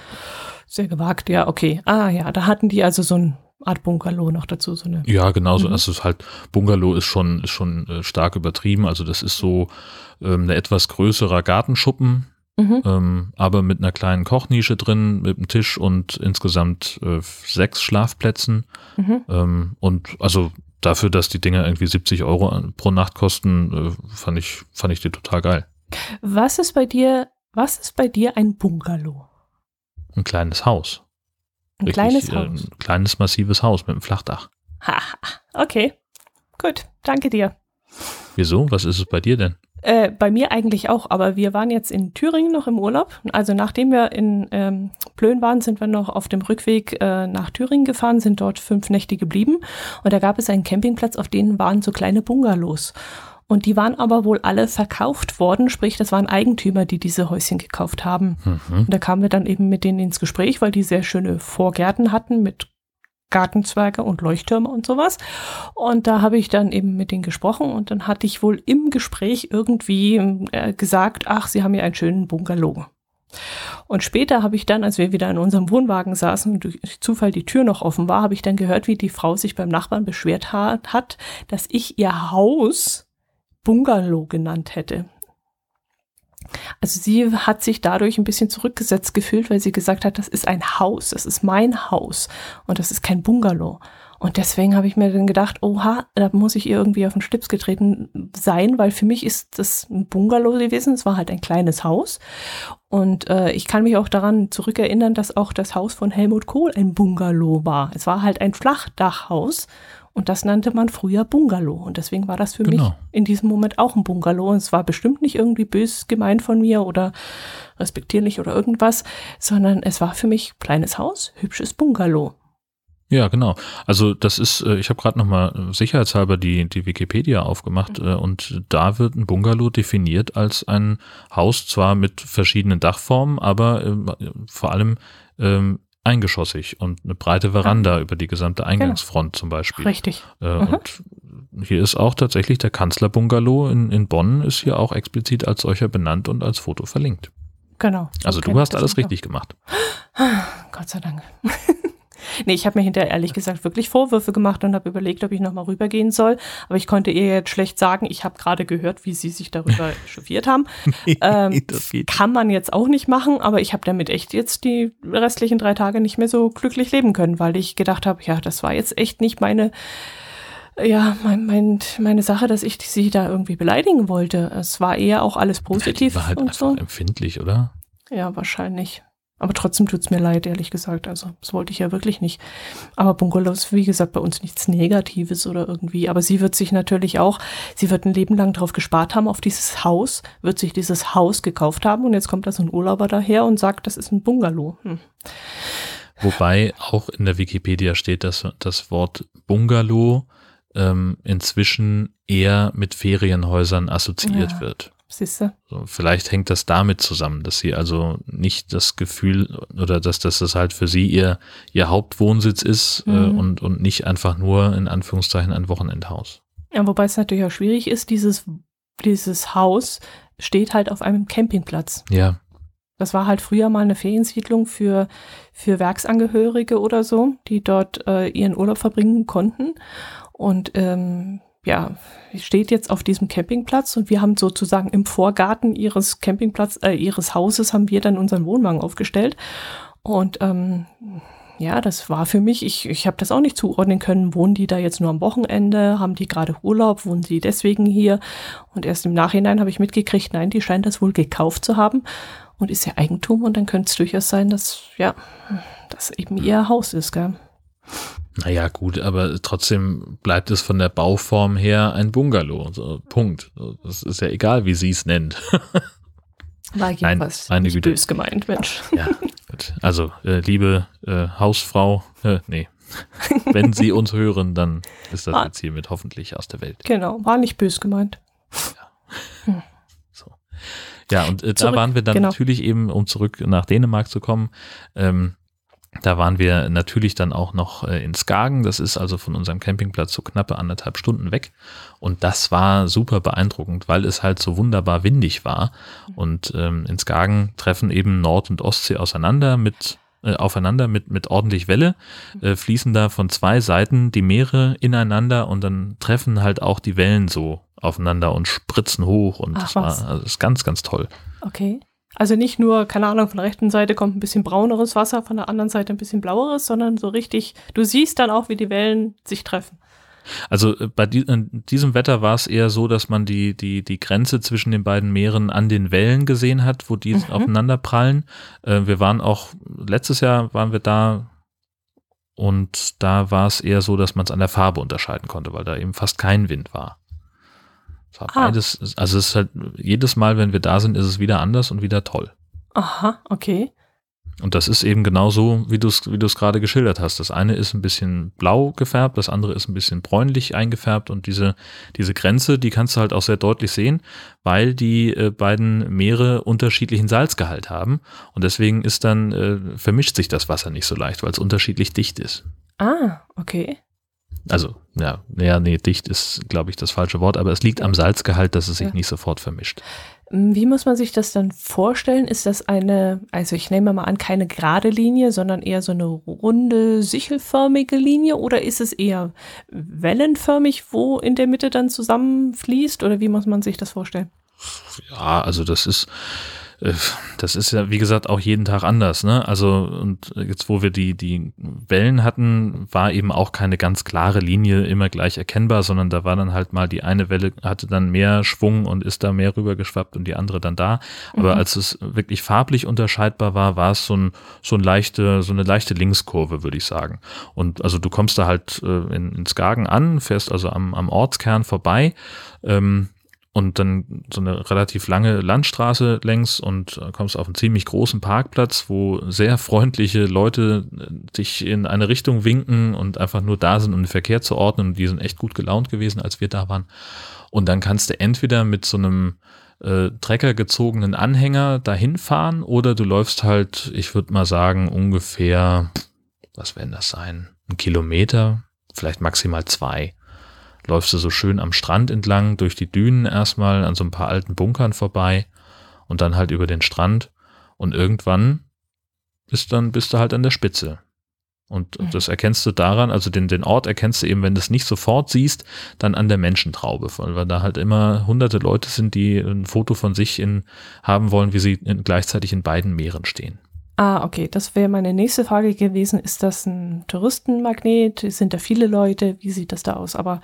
S1: sehr gewagt. Ja, okay. Ah, ja, da hatten die also so ein Art Bungalow noch dazu. So eine.
S2: Ja, genau so. Mhm. Also es ist halt, Bungalow ist schon, ist schon äh, stark übertrieben. Also das ist so ähm, eine etwas größerer Gartenschuppen, mhm. ähm, aber mit einer kleinen Kochnische drin, mit einem Tisch und insgesamt äh, sechs Schlafplätzen. Mhm. Ähm, und also dafür, dass die Dinger irgendwie 70 Euro pro Nacht kosten, äh, fand ich, fand ich die total geil.
S1: Was ist bei dir, was ist bei dir ein Bungalow?
S2: Ein kleines Haus.
S1: Ein Richtig, kleines Haus.
S2: Ein kleines, massives Haus mit einem Flachdach.
S1: Ha, okay. Gut, danke dir.
S2: Wieso? Was ist es bei dir denn?
S1: Äh, bei mir eigentlich auch, aber wir waren jetzt in Thüringen noch im Urlaub. Also nachdem wir in ähm, Plön waren, sind wir noch auf dem Rückweg äh, nach Thüringen gefahren, sind dort fünf Nächte geblieben. Und da gab es einen Campingplatz, auf denen waren so kleine Bungalows. Und die waren aber wohl alle verkauft worden, sprich, das waren Eigentümer, die diese Häuschen gekauft haben. Mhm. Und da kamen wir dann eben mit denen ins Gespräch, weil die sehr schöne Vorgärten hatten mit Gartenzwerge und Leuchttürme und sowas. Und da habe ich dann eben mit denen gesprochen und dann hatte ich wohl im Gespräch irgendwie äh, gesagt, ach, sie haben ja einen schönen Bungalow. Und später habe ich dann, als wir wieder in unserem Wohnwagen saßen und durch Zufall die Tür noch offen war, habe ich dann gehört, wie die Frau sich beim Nachbarn beschwert hat, dass ich ihr Haus Bungalow genannt hätte. Also sie hat sich dadurch ein bisschen zurückgesetzt gefühlt, weil sie gesagt hat, das ist ein Haus, das ist mein Haus und das ist kein Bungalow. Und deswegen habe ich mir dann gedacht, oha, da muss ich ihr irgendwie auf den Schlips getreten sein, weil für mich ist das ein Bungalow gewesen. Es war halt ein kleines Haus. Und äh, ich kann mich auch daran zurückerinnern, dass auch das Haus von Helmut Kohl ein Bungalow war. Es war halt ein Flachdachhaus und das nannte man früher Bungalow. Und deswegen war das für genau. mich in diesem Moment auch ein Bungalow. Und es war bestimmt nicht irgendwie bös gemeint von mir oder respektierlich oder irgendwas, sondern es war für mich kleines Haus, hübsches Bungalow.
S2: Ja, genau. Also das ist, äh, ich habe gerade nochmal sicherheitshalber die, die Wikipedia aufgemacht mhm. und da wird ein Bungalow definiert als ein Haus zwar mit verschiedenen Dachformen, aber äh, vor allem ähm, eingeschossig und eine breite Veranda ja. über die gesamte. Eingangsfront genau. zum Beispiel.
S1: Richtig.
S2: Äh, mhm. Und hier ist auch tatsächlich der Kanzlerbungalow in, in Bonn ist hier auch explizit als solcher benannt und als Foto verlinkt.
S1: Genau.
S2: Also du hast alles richtig gemacht.
S1: Gott sei Dank. Nee, ich habe mir hinterher ehrlich gesagt wirklich Vorwürfe gemacht und habe überlegt, ob ich nochmal rübergehen soll. Aber ich konnte ihr jetzt schlecht sagen, ich habe gerade gehört, wie sie sich darüber chauffiert haben. nee, ähm, das kann man jetzt auch nicht machen, aber ich habe damit echt jetzt die restlichen drei Tage nicht mehr so glücklich leben können, weil ich gedacht habe, ja, das war jetzt echt nicht meine ja, mein, mein, meine Sache, dass ich sie da irgendwie beleidigen wollte. Es war eher auch alles positiv.
S2: Ja, die war halt
S1: und
S2: einfach
S1: so.
S2: empfindlich, oder?
S1: Ja, wahrscheinlich. Aber trotzdem tut's mir leid, ehrlich gesagt. Also, das wollte ich ja wirklich nicht. Aber Bungalow ist, wie gesagt, bei uns nichts Negatives oder irgendwie. Aber sie wird sich natürlich auch, sie wird ein Leben lang drauf gespart haben, auf dieses Haus, wird sich dieses Haus gekauft haben und jetzt kommt da so ein Urlauber daher und sagt, das ist ein Bungalow. Hm.
S2: Wobei auch in der Wikipedia steht, dass das Wort Bungalow ähm, inzwischen eher mit Ferienhäusern assoziiert
S1: Ja.
S2: wird.
S1: Siehst du?
S2: So, vielleicht hängt das damit zusammen, dass sie also nicht das Gefühl oder dass, dass das halt für sie ihr, ihr Hauptwohnsitz ist äh,
S1: Mhm.
S2: und, und nicht einfach nur in Anführungszeichen ein Wochenendhaus.
S1: Ja, wobei es natürlich auch schwierig ist, dieses, dieses Haus steht halt auf einem Campingplatz.
S2: Ja,
S1: Das war halt früher mal eine Feriensiedlung für, für Werksangehörige oder so, die dort äh, ihren Urlaub verbringen konnten. Und ähm, ja, steht jetzt auf diesem Campingplatz und wir haben sozusagen im Vorgarten ihres Campingplatz, äh, ihres Hauses haben wir dann unseren Wohnwagen aufgestellt. Und ähm, ja, das war für mich, ich, ich habe das auch nicht zuordnen können, wohnen die da jetzt nur am Wochenende, haben die gerade Urlaub, wohnen sie deswegen hier? Und erst im Nachhinein habe ich mitgekriegt, nein, die scheint das wohl gekauft zu haben und ist ja Eigentum und dann könnte es durchaus sein, dass, ja, das eben ihr Haus ist, gell?
S2: Naja, gut, aber trotzdem bleibt es von der Bauform her ein Bungalow. So, Punkt. Das ist ja egal, wie sie es nennt.
S1: War jedenfalls
S2: meine
S1: nicht
S2: Güte.
S1: bös gemeint, Mensch.
S2: Ja, gut. Also, äh, liebe äh, Hausfrau, äh, nee. Wenn Sie uns hören, dann ist das
S1: Ah.
S2: jetzt hiermit hoffentlich aus der Welt.
S1: Genau, war nicht bös gemeint.
S2: So. Ja, und äh, da waren wir dann
S1: genau.
S2: natürlich eben, um zurück nach Dänemark zu kommen, ähm, da waren wir natürlich dann auch noch äh, in Skagen. Das ist also von unserem Campingplatz so knappe anderthalb Stunden weg. Und das war super beeindruckend, weil es halt so wunderbar windig war. Und ähm, in Skagen treffen eben Nord- und Ostsee auseinander mit äh, aufeinander mit, mit ordentlich Welle, äh, fließen da von zwei Seiten die Meere ineinander und dann treffen halt auch die Wellen so aufeinander und spritzen hoch und
S1: Ach,
S2: das war
S1: was.
S2: also das ist ganz, ganz toll.
S1: Okay. Also nicht nur, keine Ahnung, von der rechten Seite kommt ein bisschen brauneres Wasser, von der anderen Seite ein bisschen blaueres, sondern so richtig, du siehst dann auch, wie die Wellen sich treffen.
S2: Also äh, bei die, in diesem Wetter war es eher so, dass man die, die, die Grenze zwischen den beiden Meeren an den Wellen gesehen hat, wo die
S1: Mhm.
S2: aufeinander prallen. Äh, wir waren auch, letztes Jahr waren wir da und da war es eher so, dass man es an der Farbe unterscheiden konnte, weil da eben fast kein Wind war. Es war
S1: Ah.
S2: beides, also es ist halt jedes Mal, wenn wir da sind, ist es wieder anders und wieder toll.
S1: Aha, okay.
S2: Und das ist eben genau so, wie du es wie du es gerade geschildert hast. Das eine ist ein bisschen blau gefärbt, das andere ist ein bisschen bräunlich eingefärbt und diese, diese Grenze, die kannst du halt auch sehr deutlich sehen, weil die äh, beiden Meere unterschiedlichen Salzgehalt haben und deswegen ist dann, äh, vermischt sich das Wasser nicht so leicht, weil es unterschiedlich dicht ist.
S1: Ah, okay.
S2: Also, ja, ja, nee, dicht ist, glaube ich, das falsche Wort, aber es liegt am Salzgehalt, dass es sich
S1: Ja.
S2: nicht sofort vermischt.
S1: Hm, Wie muss man sich das dann vorstellen? Ist das eine, also ich nehme mal an, keine gerade Linie, sondern eher so eine runde, sichelförmige Linie oder ist es eher wellenförmig, wo in der Mitte dann zusammenfließt oder wie muss man sich das vorstellen?
S2: Ja, also das ist, das ist ja, wie gesagt, auch jeden Tag anders, ne? Also, und jetzt, wo wir die, die Wellen hatten, war eben auch keine ganz klare Linie immer gleich erkennbar, sondern da war dann halt mal die eine Welle hatte dann mehr Schwung und ist da mehr rübergeschwappt und die andere dann da. Aber
S1: Mhm.
S2: als es wirklich farblich unterscheidbar war, war es so ein, so ein leichte, so eine leichte Linkskurve, würde ich sagen. Und also du kommst da halt äh, in, in Skagen an, fährst also am, am Ortskern vorbei, ähm, und dann so eine relativ lange Landstraße längs und äh, kommst auf einen ziemlich großen Parkplatz, wo sehr freundliche Leute äh, dich in eine Richtung winken und einfach nur da sind, um den Verkehr zu ordnen. Und die sind echt gut gelaunt gewesen, als wir da waren. Und dann kannst du entweder mit so einem äh, Trecker gezogenen Anhänger dahin fahren oder du läufst halt, ich würde mal sagen, ungefähr, was werden das sein? Ein Kilometer, vielleicht maximal zwei läufst du so schön am Strand entlang, durch die Dünen erstmal, an so ein paar alten Bunkern vorbei und dann halt über den Strand. Und irgendwann bist, dann, bist du halt an der Spitze. Und
S1: Mhm.
S2: das erkennst du daran, also den, den Ort erkennst du eben, wenn du es nicht sofort siehst, dann an der Menschentraube, weil da halt immer hunderte Leute sind, die ein Foto von sich in, haben wollen, wie sie in, gleichzeitig in beiden Meeren stehen.
S1: Ah, okay. Das wäre meine nächste Frage gewesen. Ist das ein Touristenmagnet? Sind da viele Leute? Wie sieht das da aus? Aber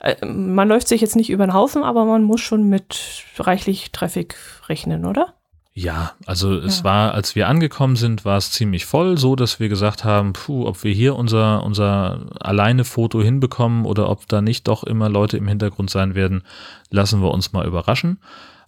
S1: äh, man läuft sich jetzt nicht über den Haufen, aber man muss schon mit reichlich Traffic rechnen, oder?
S2: Ja, also es ja. war, als wir angekommen sind, war es ziemlich voll, so dass wir gesagt haben, puh, ob wir hier unser, unser alleine Foto hinbekommen oder ob da nicht doch immer Leute im Hintergrund sein werden, lassen wir uns mal überraschen.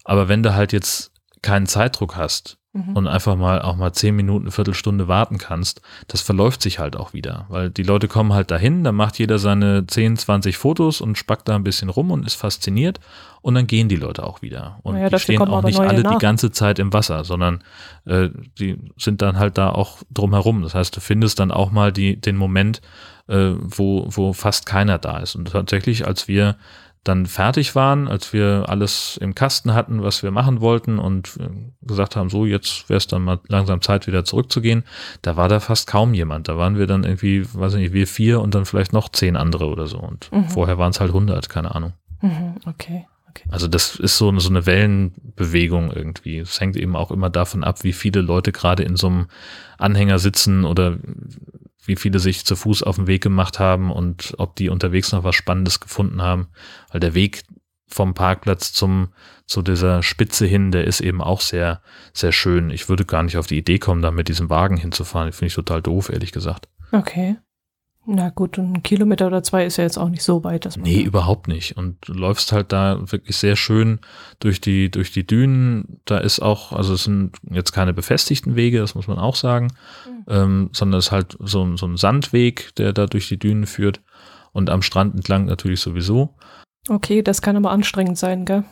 S2: Aber wenn du halt jetzt keinen Zeitdruck hast mhm. und einfach mal auch mal zehn Minuten, Viertelstunde warten kannst, das verläuft sich halt auch wieder, weil die Leute kommen halt dahin, dann macht jeder seine 10, 20 Fotos und spackt da ein bisschen rum und ist fasziniert und dann gehen die Leute auch wieder. Und
S1: ja,
S2: die stehen auch nicht alle
S1: nach.
S2: die ganze Zeit im Wasser, sondern äh, die sind dann halt da auch drumherum. Das heißt, du findest dann auch mal die, den Moment, äh, wo, wo fast keiner da ist. Und tatsächlich, als wir dann fertig waren, als wir alles im Kasten hatten, was wir machen wollten und äh, gesagt haben, so jetzt wäre es dann mal langsam Zeit, wieder zurückzugehen, da war da fast kaum jemand. Da waren wir dann irgendwie, weiß ich nicht, wir vier und dann vielleicht noch zehn andere oder so. Und mhm. vorher waren es halt hundert, keine Ahnung.
S1: Mhm, okay. Okay.
S2: Also das ist so, so eine Wellenbewegung irgendwie. Es hängt eben auch immer davon ab, wie viele Leute gerade in so einem Anhänger sitzen oder wie viele sich zu Fuß auf den Weg gemacht haben und ob die unterwegs noch was Spannendes gefunden haben. Weil der Weg vom Parkplatz zum, zu dieser Spitze hin, der ist eben auch sehr, sehr schön. Ich würde gar nicht auf die Idee kommen, da mit diesem Wagen hinzufahren. Finde ich total doof, ehrlich gesagt.
S1: Okay. Na gut, ein Kilometer oder zwei ist ja jetzt auch nicht so weit.
S2: Dass man nee, überhaupt nicht. Und du läufst halt da wirklich sehr schön durch die, durch die Dünen. Da ist auch, also es sind jetzt keine befestigten Wege, das muss man auch sagen, mhm. ähm, sondern es ist halt so, so ein Sandweg, der da durch die Dünen führt. Und am Strand entlang natürlich sowieso.
S1: Okay, das kann aber anstrengend sein, gell?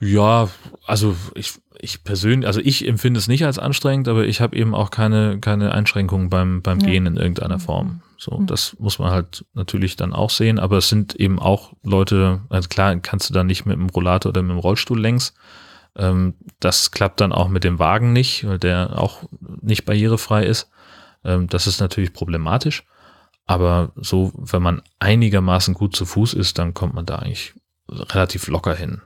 S2: Ja, also ich, ich persönlich, also ich empfinde es nicht als anstrengend, aber ich habe eben auch keine, keine Einschränkungen beim, beim ja. Gehen in irgendeiner Form. So, mhm. das muss man halt natürlich dann auch sehen, aber es sind eben auch Leute, also klar, kannst du da nicht mit dem Rollator oder mit dem Rollstuhl längs. Ähm, das klappt dann auch mit dem Wagen nicht, weil der auch nicht barrierefrei ist. Ähm, das ist natürlich problematisch. Aber so, wenn man einigermaßen gut zu Fuß ist, dann kommt man da eigentlich relativ locker hin.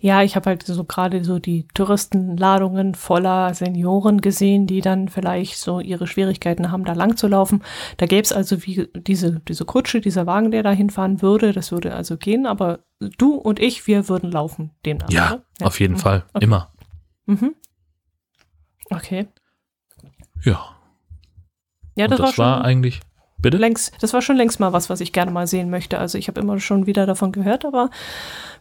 S1: Ja, ich habe halt so gerade so die Touristenladungen voller Senioren gesehen, die dann vielleicht so ihre Schwierigkeiten haben, da lang zu laufen. Da gäbe es also wie diese, diese Kutsche, dieser Wagen, der da hinfahren würde, das würde also gehen, aber du und ich, wir würden laufen demnach.
S2: Ja, ja. auf jeden mhm. Fall, okay. immer.
S1: Mhm. Okay.
S2: Ja.
S1: Ja, das,
S2: das
S1: war,
S2: war eigentlich
S1: Bitte? Längst, das war schon längst mal was, was ich gerne mal sehen möchte. Also ich habe immer schon wieder davon gehört, aber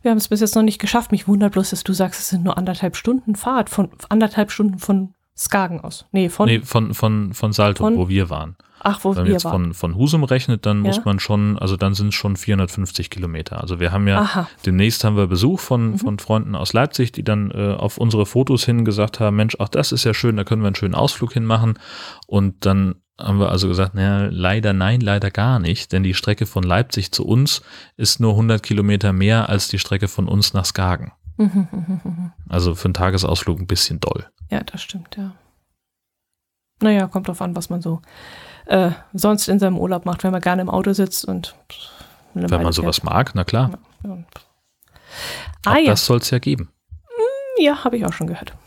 S1: wir haben es bis jetzt noch nicht geschafft. Mich wundert bloß, dass du sagst, es sind nur anderthalb Stunden Fahrt von anderthalb Stunden von Skagen aus. Nee, von nee,
S2: von von von Salto, von, wo wir waren.
S1: Ach, wo
S2: Wenn man jetzt von von Husum rechnet, dann ja? muss man schon, also dann sind es schon 450 Kilometer. Also wir haben ja Aha. demnächst haben wir Besuch von mhm. von Freunden aus Leipzig, die dann äh, auf unsere Fotos hin gesagt haben, Mensch, ach das ist ja schön, da können wir einen schönen Ausflug hinmachen. Und dann haben wir also gesagt, naja, leider nein, leider gar nicht, denn die Strecke von Leipzig zu uns ist nur 100 Kilometer mehr als die Strecke von uns nach Skagen. also für einen Tagesausflug ein bisschen doll.
S1: Ja, das stimmt, ja. Naja, kommt drauf an, was man so äh, sonst in seinem Urlaub macht, wenn man gerne im Auto sitzt und
S2: wenn man sowas fährt. mag, na klar. Ja, ja. Ah, Auch
S1: ja.
S2: das soll es ja geben.
S1: Hm, ja, habe ich auch schon gehört.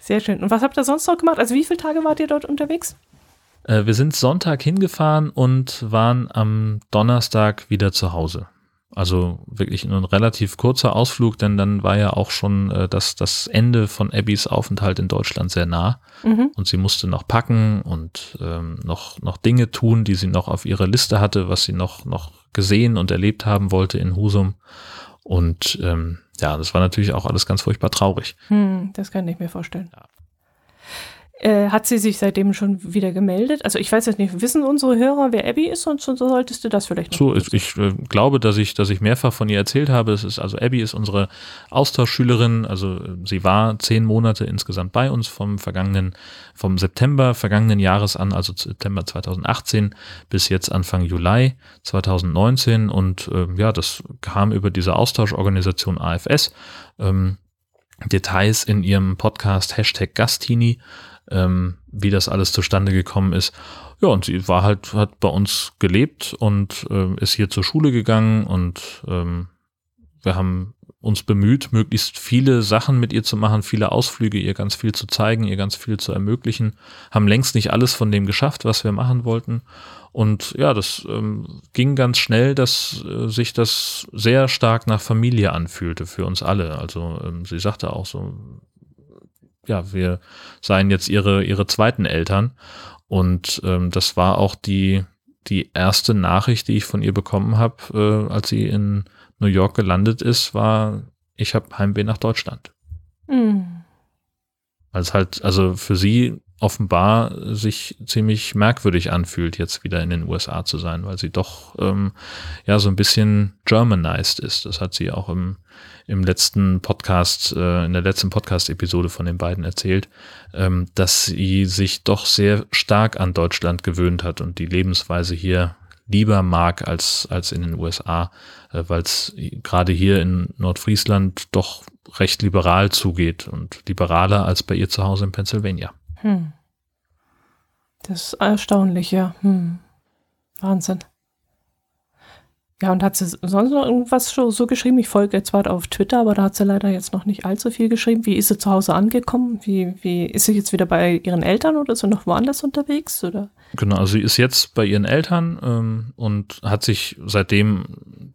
S1: Sehr schön. Und was habt ihr sonst noch gemacht? Also wie viele Tage wart ihr dort unterwegs?
S2: Äh, wir sind Sonntag hingefahren und waren am Donnerstag wieder zu Hause. Also wirklich ein relativ kurzer Ausflug, denn dann war ja auch schon äh, das, das Ende von Abbys Aufenthalt in Deutschland sehr nah. Mhm. Und sie musste noch packen und ähm, noch, noch Dinge tun, die sie noch auf ihrer Liste hatte, was sie noch, noch gesehen und erlebt haben wollte in Husum. Und ähm, ja, das war natürlich auch alles ganz furchtbar traurig.
S1: Hm, das kann ich mir vorstellen. Ja. Äh, hat sie sich seitdem schon wieder gemeldet? Also ich weiß jetzt nicht, wissen unsere Hörer, wer Abby ist und so solltest du das vielleicht noch
S2: So, ich, ich äh, glaube, dass ich, dass ich mehrfach von ihr erzählt habe. Es ist also Abby ist unsere Austauschschülerin. Also äh, sie war zehn Monate insgesamt bei uns vom vergangenen, vom September vergangenen Jahres an, also September 2018 bis jetzt Anfang Juli 2019 und äh, ja, das kam über diese Austauschorganisation AFS. Ähm, Details in ihrem Podcast Hashtag Gastini ähm, wie das alles zustande gekommen ist. Ja, und sie war halt, hat bei uns gelebt und äh, ist hier zur Schule gegangen und ähm, wir haben uns bemüht, möglichst viele Sachen mit ihr zu machen, viele Ausflüge, ihr ganz viel zu zeigen, ihr ganz viel zu ermöglichen, haben längst nicht alles von dem geschafft, was wir machen wollten. Und ja, das ähm, ging ganz schnell, dass äh, sich das sehr stark nach Familie anfühlte für uns alle. Also ähm, sie sagte auch so, ja, wir seien jetzt ihre, ihre zweiten Eltern. Und ähm, das war auch die, die erste Nachricht, die ich von ihr bekommen habe, äh, als sie in New York gelandet ist, war, ich habe Heimweh nach Deutschland. Mhm. Als halt, also für sie offenbar sich ziemlich merkwürdig anfühlt, jetzt wieder in den USA zu sein, weil sie doch ähm, ja so ein bisschen Germanized ist. Das hat sie auch im, im letzten Podcast, äh, in der letzten Podcast-Episode von den beiden erzählt, ähm, dass sie sich doch sehr stark an Deutschland gewöhnt hat und die Lebensweise hier lieber mag als, als in den USA, äh, weil es gerade hier in Nordfriesland doch recht liberal zugeht und liberaler als bei ihr zu Hause in Pennsylvania. Hm.
S1: Das ist erstaunlich, ja. Hm. Wahnsinn. Ja, und hat sie sonst noch irgendwas so, so geschrieben? Ich folge jetzt zwar auf Twitter, aber da hat sie leider jetzt noch nicht allzu viel geschrieben. Wie ist sie zu Hause angekommen? Wie, wie ist sie jetzt wieder bei ihren Eltern oder ist sie noch woanders unterwegs? Oder?
S2: Genau, also sie ist jetzt bei ihren Eltern ähm, und hat sich seitdem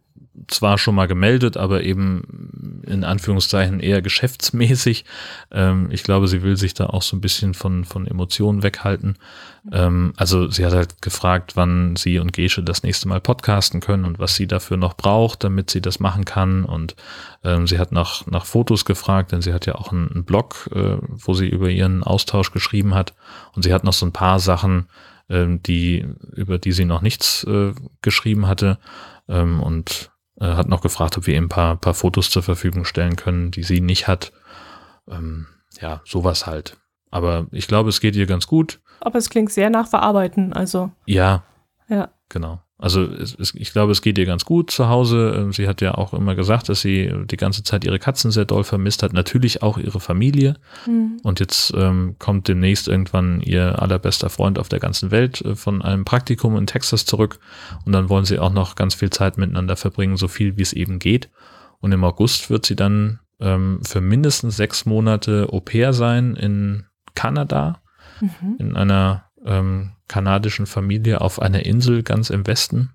S2: zwar schon mal gemeldet, aber eben in Anführungszeichen eher geschäftsmäßig. Ähm, ich glaube, sie will sich da auch so ein bisschen von, von Emotionen weghalten. Ähm, also sie hat halt gefragt, wann sie und Gesche das nächste Mal podcasten können und was sie dafür noch braucht, damit sie das machen kann. Und ähm, sie hat nach, nach Fotos gefragt, denn sie hat ja auch einen, einen Blog, äh, wo sie über ihren Austausch geschrieben hat. Und sie hat noch so ein paar Sachen, ähm, die, über die sie noch nichts äh, geschrieben hatte. Ähm, und äh, hat noch gefragt, ob wir ihm ein paar, paar Fotos zur Verfügung stellen können, die sie nicht hat. Ähm, ja, sowas halt. Aber ich glaube, es geht ihr ganz gut.
S1: Aber es klingt sehr nach Verarbeiten, also.
S2: Ja. Ja. Genau. Also es, es, ich glaube, es geht ihr ganz gut zu Hause. Ähm, sie hat ja auch immer gesagt, dass sie die ganze Zeit ihre Katzen sehr doll vermisst hat. Natürlich auch ihre Familie. Mhm. Und jetzt ähm, kommt demnächst irgendwann ihr allerbester Freund auf der ganzen Welt äh, von einem Praktikum in Texas zurück. Und dann wollen sie auch noch ganz viel Zeit miteinander verbringen, so viel wie es eben geht. Und im August wird sie dann ähm, für mindestens sechs Monate Au pair sein in Kanada, mhm. in einer ähm, kanadischen Familie auf einer Insel ganz im Westen.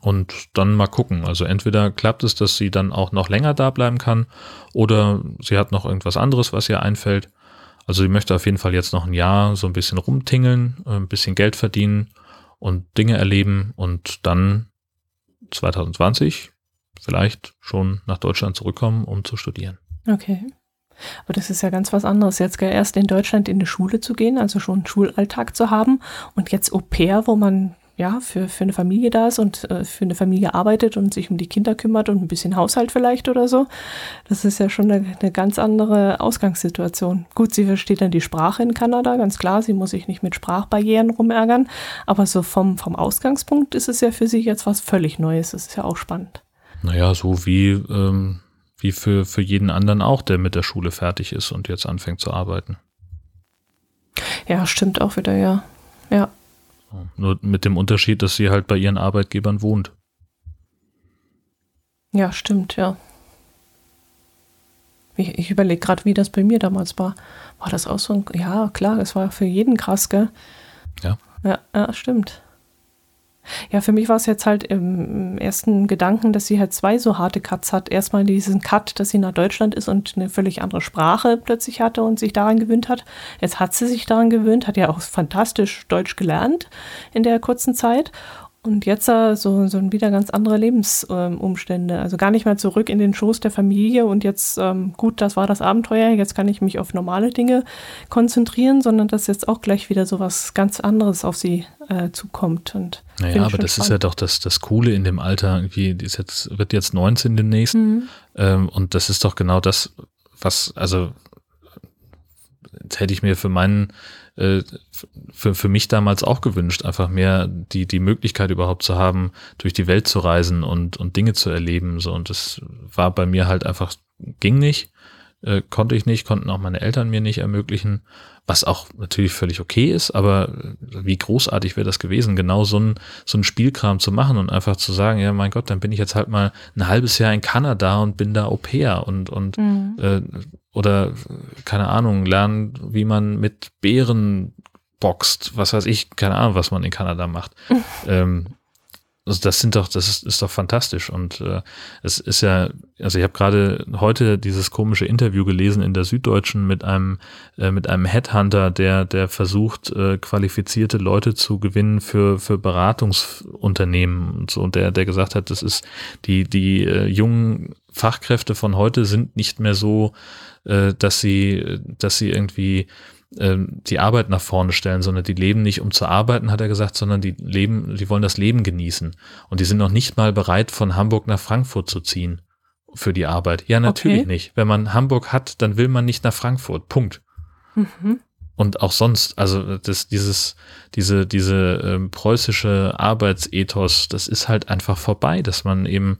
S2: Und dann mal gucken. Also entweder klappt es, dass sie dann auch noch länger da bleiben kann oder sie hat noch irgendwas anderes, was ihr einfällt. Also sie möchte auf jeden Fall jetzt noch ein Jahr so ein bisschen rumtingeln, äh, ein bisschen Geld verdienen und Dinge erleben und dann 2020 vielleicht schon nach Deutschland zurückkommen, um zu studieren.
S1: Okay. Aber das ist ja ganz was anderes, jetzt erst in Deutschland in die Schule zu gehen, also schon einen Schulalltag zu haben und jetzt Au pair, wo man ja für, für eine Familie da ist und äh, für eine Familie arbeitet und sich um die Kinder kümmert und ein bisschen Haushalt vielleicht oder so. Das ist ja schon eine, eine ganz andere Ausgangssituation. Gut, sie versteht dann die Sprache in Kanada, ganz klar, sie muss sich nicht mit Sprachbarrieren rumärgern, aber so vom, vom Ausgangspunkt ist es ja für sie jetzt was völlig Neues. Das ist ja auch spannend.
S2: Naja, so wie ähm, wie für, für jeden anderen auch, der mit der Schule fertig ist und jetzt anfängt zu arbeiten.
S1: Ja, stimmt auch wieder, ja. Ja.
S2: Nur mit dem Unterschied, dass sie halt bei ihren Arbeitgebern wohnt.
S1: Ja, stimmt, ja. Ich, ich überlege gerade, wie das bei mir damals war. War das auch so ein. Ja, klar, es war für jeden krass, gell?
S2: Ja.
S1: Ja, ja stimmt. Ja, für mich war es jetzt halt im ersten Gedanken, dass sie halt zwei so harte Cuts hat. Erstmal diesen Cut, dass sie nach Deutschland ist und eine völlig andere Sprache plötzlich hatte und sich daran gewöhnt hat. Jetzt hat sie sich daran gewöhnt, hat ja auch fantastisch Deutsch gelernt in der kurzen Zeit. Und jetzt äh, so, so wieder ganz andere Lebensumstände. Also gar nicht mehr zurück in den Schoß der Familie und jetzt, ähm, gut, das war das Abenteuer, jetzt kann ich mich auf normale Dinge konzentrieren, sondern dass jetzt auch gleich wieder so was ganz anderes auf sie äh, zukommt. Und
S2: naja, aber das spannend. ist ja doch das, das Coole in dem Alter, irgendwie, die ist jetzt, wird jetzt 19 demnächst. Mhm. Ähm, und das ist doch genau das, was, also jetzt hätte ich mir für meinen äh, für, für mich damals auch gewünscht, einfach mehr die, die Möglichkeit überhaupt zu haben, durch die Welt zu reisen und, und Dinge zu erleben. So, und das war bei mir halt einfach, ging nicht. Äh, konnte ich nicht, konnten auch meine Eltern mir nicht ermöglichen, was auch natürlich völlig okay ist, aber äh, wie großartig wäre das gewesen, genau so ein, so ein Spielkram zu machen und einfach zu sagen, ja, mein Gott, dann bin ich jetzt halt mal ein halbes Jahr in Kanada und bin da Au pair und, und mhm. äh, oder keine Ahnung, lernen, wie man mit Bären boxt, was weiß ich, keine Ahnung, was man in Kanada macht. ähm, also das sind doch, das ist, ist doch fantastisch. Und äh, es ist ja, also ich habe gerade heute dieses komische Interview gelesen in der Süddeutschen mit einem, äh, mit einem Headhunter, der, der versucht, äh, qualifizierte Leute zu gewinnen für, für Beratungsunternehmen und so, und der, der gesagt hat, das ist, die, die äh, jungen Fachkräfte von heute sind nicht mehr so, äh, dass sie, dass sie irgendwie die Arbeit nach vorne stellen, sondern die leben nicht, um zu arbeiten, hat er gesagt, sondern die leben, die wollen das Leben genießen. Und die sind noch nicht mal bereit, von Hamburg nach Frankfurt zu ziehen für die Arbeit. Ja, natürlich okay. nicht. Wenn man Hamburg hat, dann will man nicht nach Frankfurt. Punkt. Mhm. Und auch sonst, also das, dieses, diese, diese ähm, preußische Arbeitsethos, das ist halt einfach vorbei, dass man eben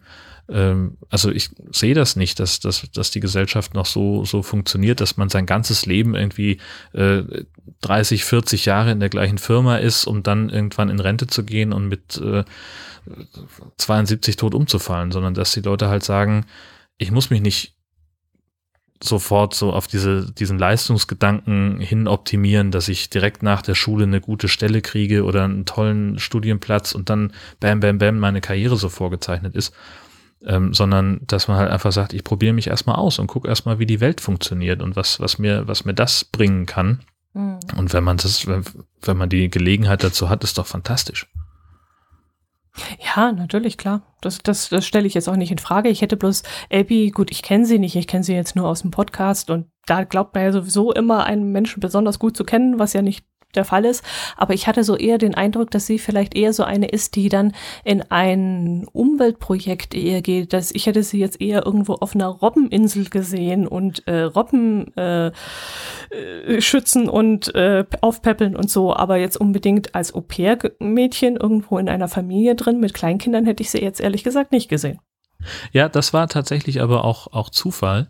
S2: ähm, also ich sehe das nicht, dass, dass, dass die Gesellschaft noch so, so funktioniert, dass man sein ganzes Leben irgendwie äh, 30, 40 Jahre in der gleichen Firma ist, um dann irgendwann in Rente zu gehen und mit äh, 72 tot umzufallen, sondern dass die Leute halt sagen, ich muss mich nicht sofort so auf diese, diesen Leistungsgedanken hin optimieren, dass ich direkt nach der Schule eine gute Stelle kriege oder einen tollen Studienplatz und dann bam, bam, bam meine Karriere so vorgezeichnet ist, ähm, sondern dass man halt einfach sagt, ich probiere mich erstmal aus und gucke erstmal, wie die Welt funktioniert und was, was mir, was mir das bringen kann. Mhm. Und wenn man das, wenn, wenn man die Gelegenheit dazu hat, ist doch fantastisch.
S1: Ja, natürlich, klar. Das, das, das stelle ich jetzt auch nicht in Frage. Ich hätte bloß Abby, gut, ich kenne sie nicht, ich kenne sie jetzt nur aus dem Podcast und da glaubt man ja sowieso immer einen Menschen besonders gut zu kennen, was ja nicht der Fall ist. Aber ich hatte so eher den Eindruck, dass sie vielleicht eher so eine ist, die dann in ein Umweltprojekt eher geht. Dass ich hätte sie jetzt eher irgendwo auf einer Robbeninsel gesehen und äh, Robben äh, äh, schützen und äh, aufpäppeln und so. Aber jetzt unbedingt als Au-pair-Mädchen irgendwo in einer Familie drin mit Kleinkindern hätte ich sie jetzt ehrlich gesagt nicht gesehen.
S2: Ja, das war tatsächlich aber auch, auch Zufall.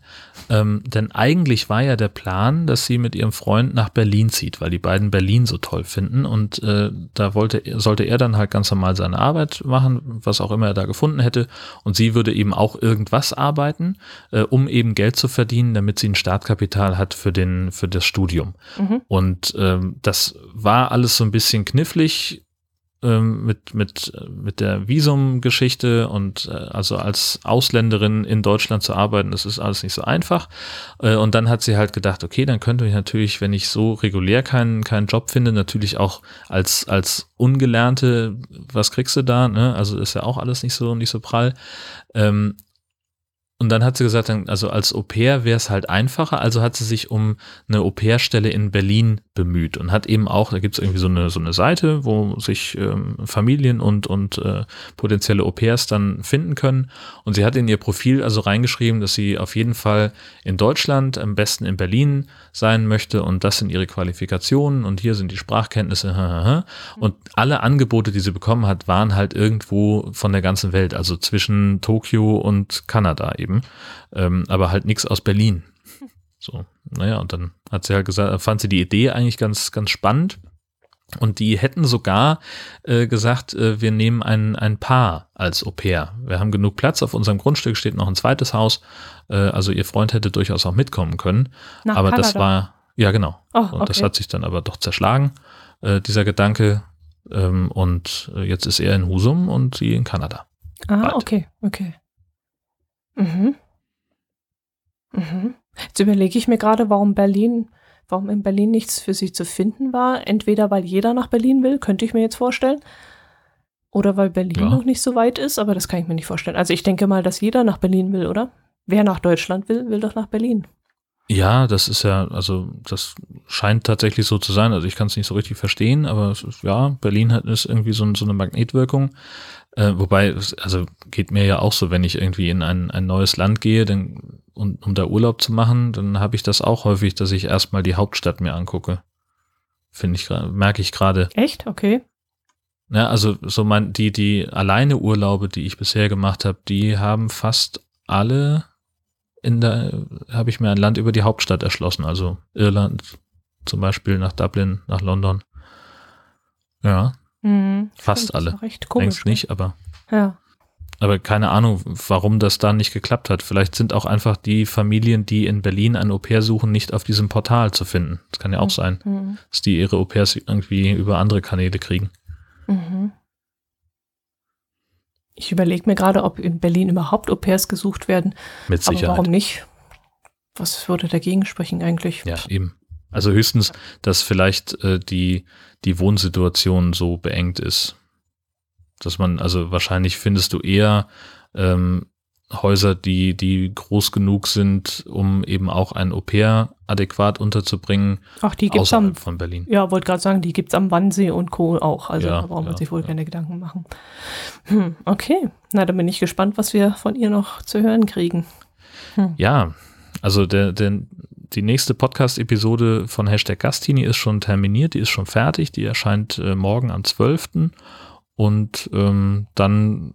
S2: Ähm, denn eigentlich war ja der Plan, dass sie mit ihrem Freund nach Berlin zieht, weil die beiden Berlin so toll finden. Und äh, da wollte, sollte er dann halt ganz normal seine Arbeit machen, was auch immer er da gefunden hätte. Und sie würde eben auch irgendwas arbeiten, äh, um eben Geld zu verdienen, damit sie ein Startkapital hat für, den, für das Studium. Mhm. Und ähm, das war alles so ein bisschen knifflig ähm, mit, mit, mit der Visumgeschichte und äh, also als Ausländerin in Deutschland zu arbeiten, das ist alles nicht so einfach. Äh, und dann hat sie halt gedacht, okay, dann könnte ich natürlich, wenn ich so regulär keinen, keinen Job finde, natürlich auch als, als Ungelernte, was kriegst du da? Ne? Also ist ja auch alles nicht so, nicht so prall. Ähm, und dann hat sie gesagt, also als Au pair wäre es halt einfacher, also hat sie sich um eine Au pair-Stelle in Berlin bemüht und hat eben auch, da gibt es irgendwie so eine, so eine Seite, wo sich ähm, Familien und, und äh, potenzielle Au pairs dann finden können. Und sie hat in ihr Profil also reingeschrieben, dass sie auf jeden Fall in Deutschland, am besten in Berlin sein möchte und das sind ihre Qualifikationen und hier sind die Sprachkenntnisse. Und alle Angebote, die sie bekommen hat, waren halt irgendwo von der ganzen Welt, also zwischen Tokio und Kanada eben, ähm, aber halt nichts aus Berlin. So, naja, und dann hat sie halt gesagt, fand sie die Idee eigentlich ganz, ganz spannend. Und die hätten sogar äh, gesagt, äh, wir nehmen ein, ein Paar als Au pair. Wir haben genug Platz, auf unserem Grundstück steht noch ein zweites Haus. Äh, also ihr Freund hätte durchaus auch mitkommen können. Nach aber Kanada. das war, ja genau. Oh, okay. Und das hat sich dann aber doch zerschlagen, äh, dieser Gedanke. Ähm, und äh, jetzt ist er in Husum und sie in Kanada.
S1: Ah, Bald. okay, okay. Mhm. Mhm. Jetzt überlege ich mir gerade, warum Berlin, warum in Berlin nichts für sie zu finden war. Entweder weil jeder nach Berlin will, könnte ich mir jetzt vorstellen. Oder weil Berlin ja. noch nicht so weit ist, aber das kann ich mir nicht vorstellen. Also ich denke mal, dass jeder nach Berlin will, oder? Wer nach Deutschland will, will doch nach Berlin.
S2: Ja, das ist ja, also das scheint tatsächlich so zu sein. Also ich kann es nicht so richtig verstehen, aber ja, Berlin hat ist irgendwie so, so eine Magnetwirkung. Äh, wobei, also geht mir ja auch so, wenn ich irgendwie in ein, ein neues Land gehe, dann, um, um da Urlaub zu machen, dann habe ich das auch häufig, dass ich erstmal die Hauptstadt mir angucke. Finde ich, merke ich gerade.
S1: Echt? Okay.
S2: Ja, also so mein, die, die alleine Urlaube, die ich bisher gemacht habe, die haben fast alle in der, habe ich mir ein Land über die Hauptstadt erschlossen, also Irland zum Beispiel nach Dublin, nach London. Ja,
S1: Mhm.
S2: Fast
S1: Stimmt,
S2: alle.
S1: Recht komisch.
S2: längst nicht, aber
S1: Ne? Ja.
S2: aber keine Ahnung, warum das da nicht geklappt hat. Vielleicht sind auch einfach die Familien, die in Berlin ein Au-pair suchen, nicht auf diesem Portal zu finden. Das kann ja auch sein,
S1: Mhm.
S2: dass die ihre Au-pairs irgendwie über andere Kanäle kriegen.
S1: Mhm. Ich überlege mir gerade, ob in Berlin überhaupt Au-pairs gesucht werden.
S2: Mit
S1: Aber
S2: Sicherheit.
S1: warum nicht? Was würde dagegen sprechen eigentlich?
S2: Ja, eben. Also höchstens, dass vielleicht äh, die, die Wohnsituation so beengt ist. Dass man, also wahrscheinlich findest du eher ähm, Häuser, die, die groß genug sind, um eben auch ein Au-pair adäquat unterzubringen,
S1: Ach, die gibt's am,
S2: von Berlin.
S1: ja, wollte gerade sagen, die gibt's am Wannsee und Co. auch. Also
S2: Ja,
S1: da braucht man
S2: ja,
S1: sich wohl
S2: ja.
S1: keine Gedanken machen. Hm, okay. Na, dann bin ich gespannt, was wir von ihr noch zu hören kriegen.
S2: Ja, also der, der, die nächste Podcast-Episode von Hashtag Gastini ist schon terminiert, die ist schon fertig, die erscheint äh, morgen am 12. Und ähm, dann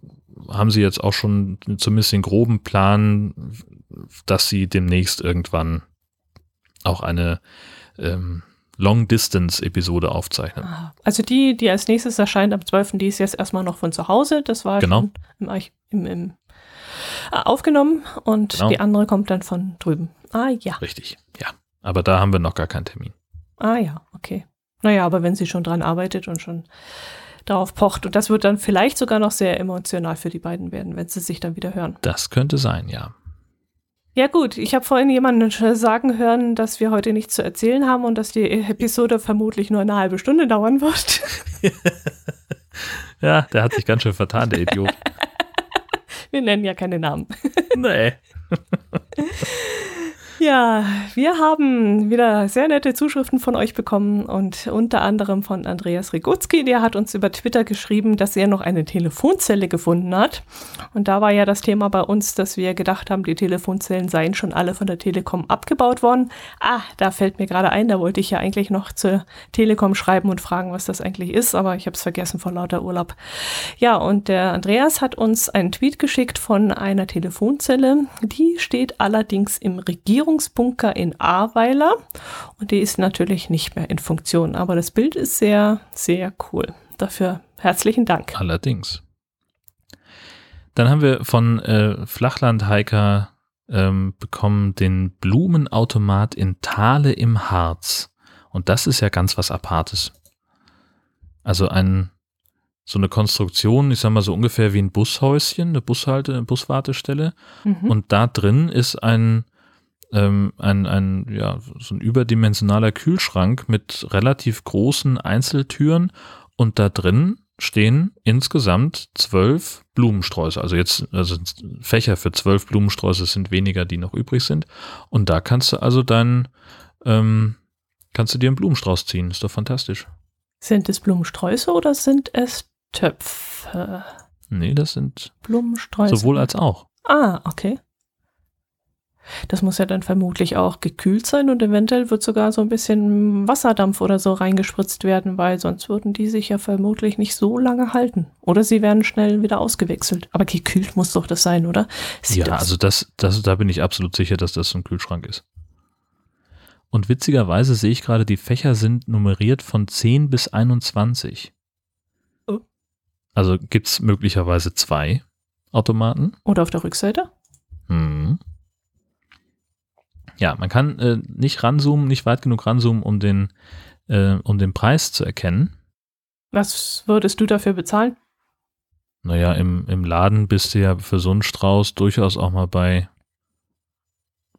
S2: haben sie jetzt auch schon zumindest den groben Plan, dass sie demnächst irgendwann auch eine ähm, Long-Distance-Episode aufzeichnen.
S1: Ah, Also die, die als nächstes erscheint am 12., die ist jetzt erstmal noch von zu Hause. Das war
S2: Genau.
S1: im, Arch- im, im, aufgenommen und
S2: Genau.
S1: die andere kommt dann von drüben. Ah ja,
S2: Richtig, ja. Aber da haben wir noch gar keinen Termin.
S1: ah ja, okay. Naja, aber wenn sie schon dran arbeitet und schon darauf pocht, und das wird dann vielleicht sogar noch sehr emotional für die beiden werden, wenn sie sich dann wieder hören.
S2: Das könnte sein, ja.
S1: Ja gut, ich habe vorhin jemanden schon sagen hören, dass wir heute nichts zu erzählen haben und dass die Episode vermutlich nur eine halbe Stunde dauern wird.
S2: Ja, der hat sich ganz schön vertan, der Idiot.
S1: Wir nennen ja keine Namen.
S2: nee.
S1: Ja, wir haben wieder sehr nette Zuschriften von euch bekommen und unter anderem von Andreas Rigutski, der hat uns über Twitter geschrieben, dass er noch eine Telefonzelle gefunden hat. Und da war ja das Thema bei uns, dass wir gedacht haben, die Telefonzellen seien schon alle von der Telekom abgebaut worden. Ah, da fällt mir gerade ein, da wollte ich ja eigentlich noch zur Telekom schreiben und fragen, was das eigentlich ist, aber ich habe es vergessen vor lauter Urlaub. Ja, und der Andreas hat uns einen Tweet geschickt von einer Telefonzelle. Die steht allerdings im Regierungsbunker in Ahrweiler und die ist natürlich nicht mehr in Funktion. Aber das Bild ist sehr, sehr cool. Dafür herzlichen Dank.
S2: Allerdings. Dann haben wir von äh, Flachlandhiker ähm, bekommen den Blumenautomat in Thale im Harz. Und das ist ja ganz was Apartes. Also ein, so eine Konstruktion, ich sag mal so ungefähr wie ein Bushäuschen, eine Bushalte, eine Buswartestelle.
S1: Mhm.
S2: Und da drin ist ein, ähm, ein, ein, ja, so ein überdimensionaler Kühlschrank mit relativ großen Einzeltüren und da drin stehen insgesamt zwölf Blumensträuße. Also jetzt, also Fächer für zwölf Blumensträuße sind weniger, die noch übrig sind. Und da kannst du also deinen, ähm, kannst du dir einen Blumenstrauß ziehen. Ist doch fantastisch.
S1: Sind es Blumensträuße oder sind es Töpfe?
S2: Nee, das sind
S1: Blumensträuße.
S2: sowohl als auch.
S1: Ah, okay. Das muss ja dann vermutlich auch gekühlt sein und eventuell wird sogar so ein bisschen Wasserdampf oder so reingespritzt werden, weil sonst würden die sich ja vermutlich nicht so lange halten. Oder sie werden schnell wieder ausgewechselt. Aber gekühlt muss doch das sein, oder? Sieht
S2: Ja,
S1: das-
S2: also das, das, da bin ich absolut sicher, dass das so ein Kühlschrank ist. Und witzigerweise sehe ich gerade, die Fächer sind nummeriert von 10 bis 21.
S1: Oh.
S2: Also gibt es möglicherweise zwei Automaten.
S1: Oder auf der Rückseite?
S2: Hm. Ja, man kann äh, nicht ranzoomen, nicht weit genug ranzoomen, um den, äh, um den Preis zu erkennen.
S1: Was würdest du dafür bezahlen?
S2: Naja, im, im Laden bist du ja für so einen Strauß durchaus auch mal bei,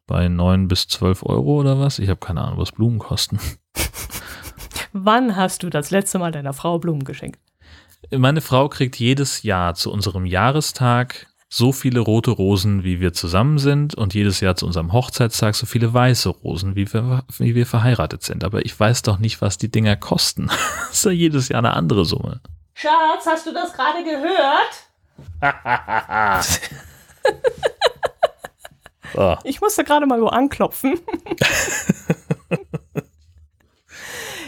S2: bei 9 bis 12 Euro oder was. Ich habe keine Ahnung, was Blumen kosten.
S1: Wann hast du das letzte Mal deiner Frau Blumen geschenkt?
S2: Meine Frau kriegt jedes Jahr zu unserem Jahrestag so viele rote Rosen, wie wir zusammen sind und jedes Jahr zu unserem Hochzeitstag so viele weiße Rosen, wie wir, wie wir verheiratet sind. Aber ich weiß doch nicht, was die Dinger kosten. Das ist ja jedes Jahr eine andere Summe.
S1: Schatz, hast du das gerade gehört?
S2: So.
S1: Ich musste gerade mal wo anklopfen.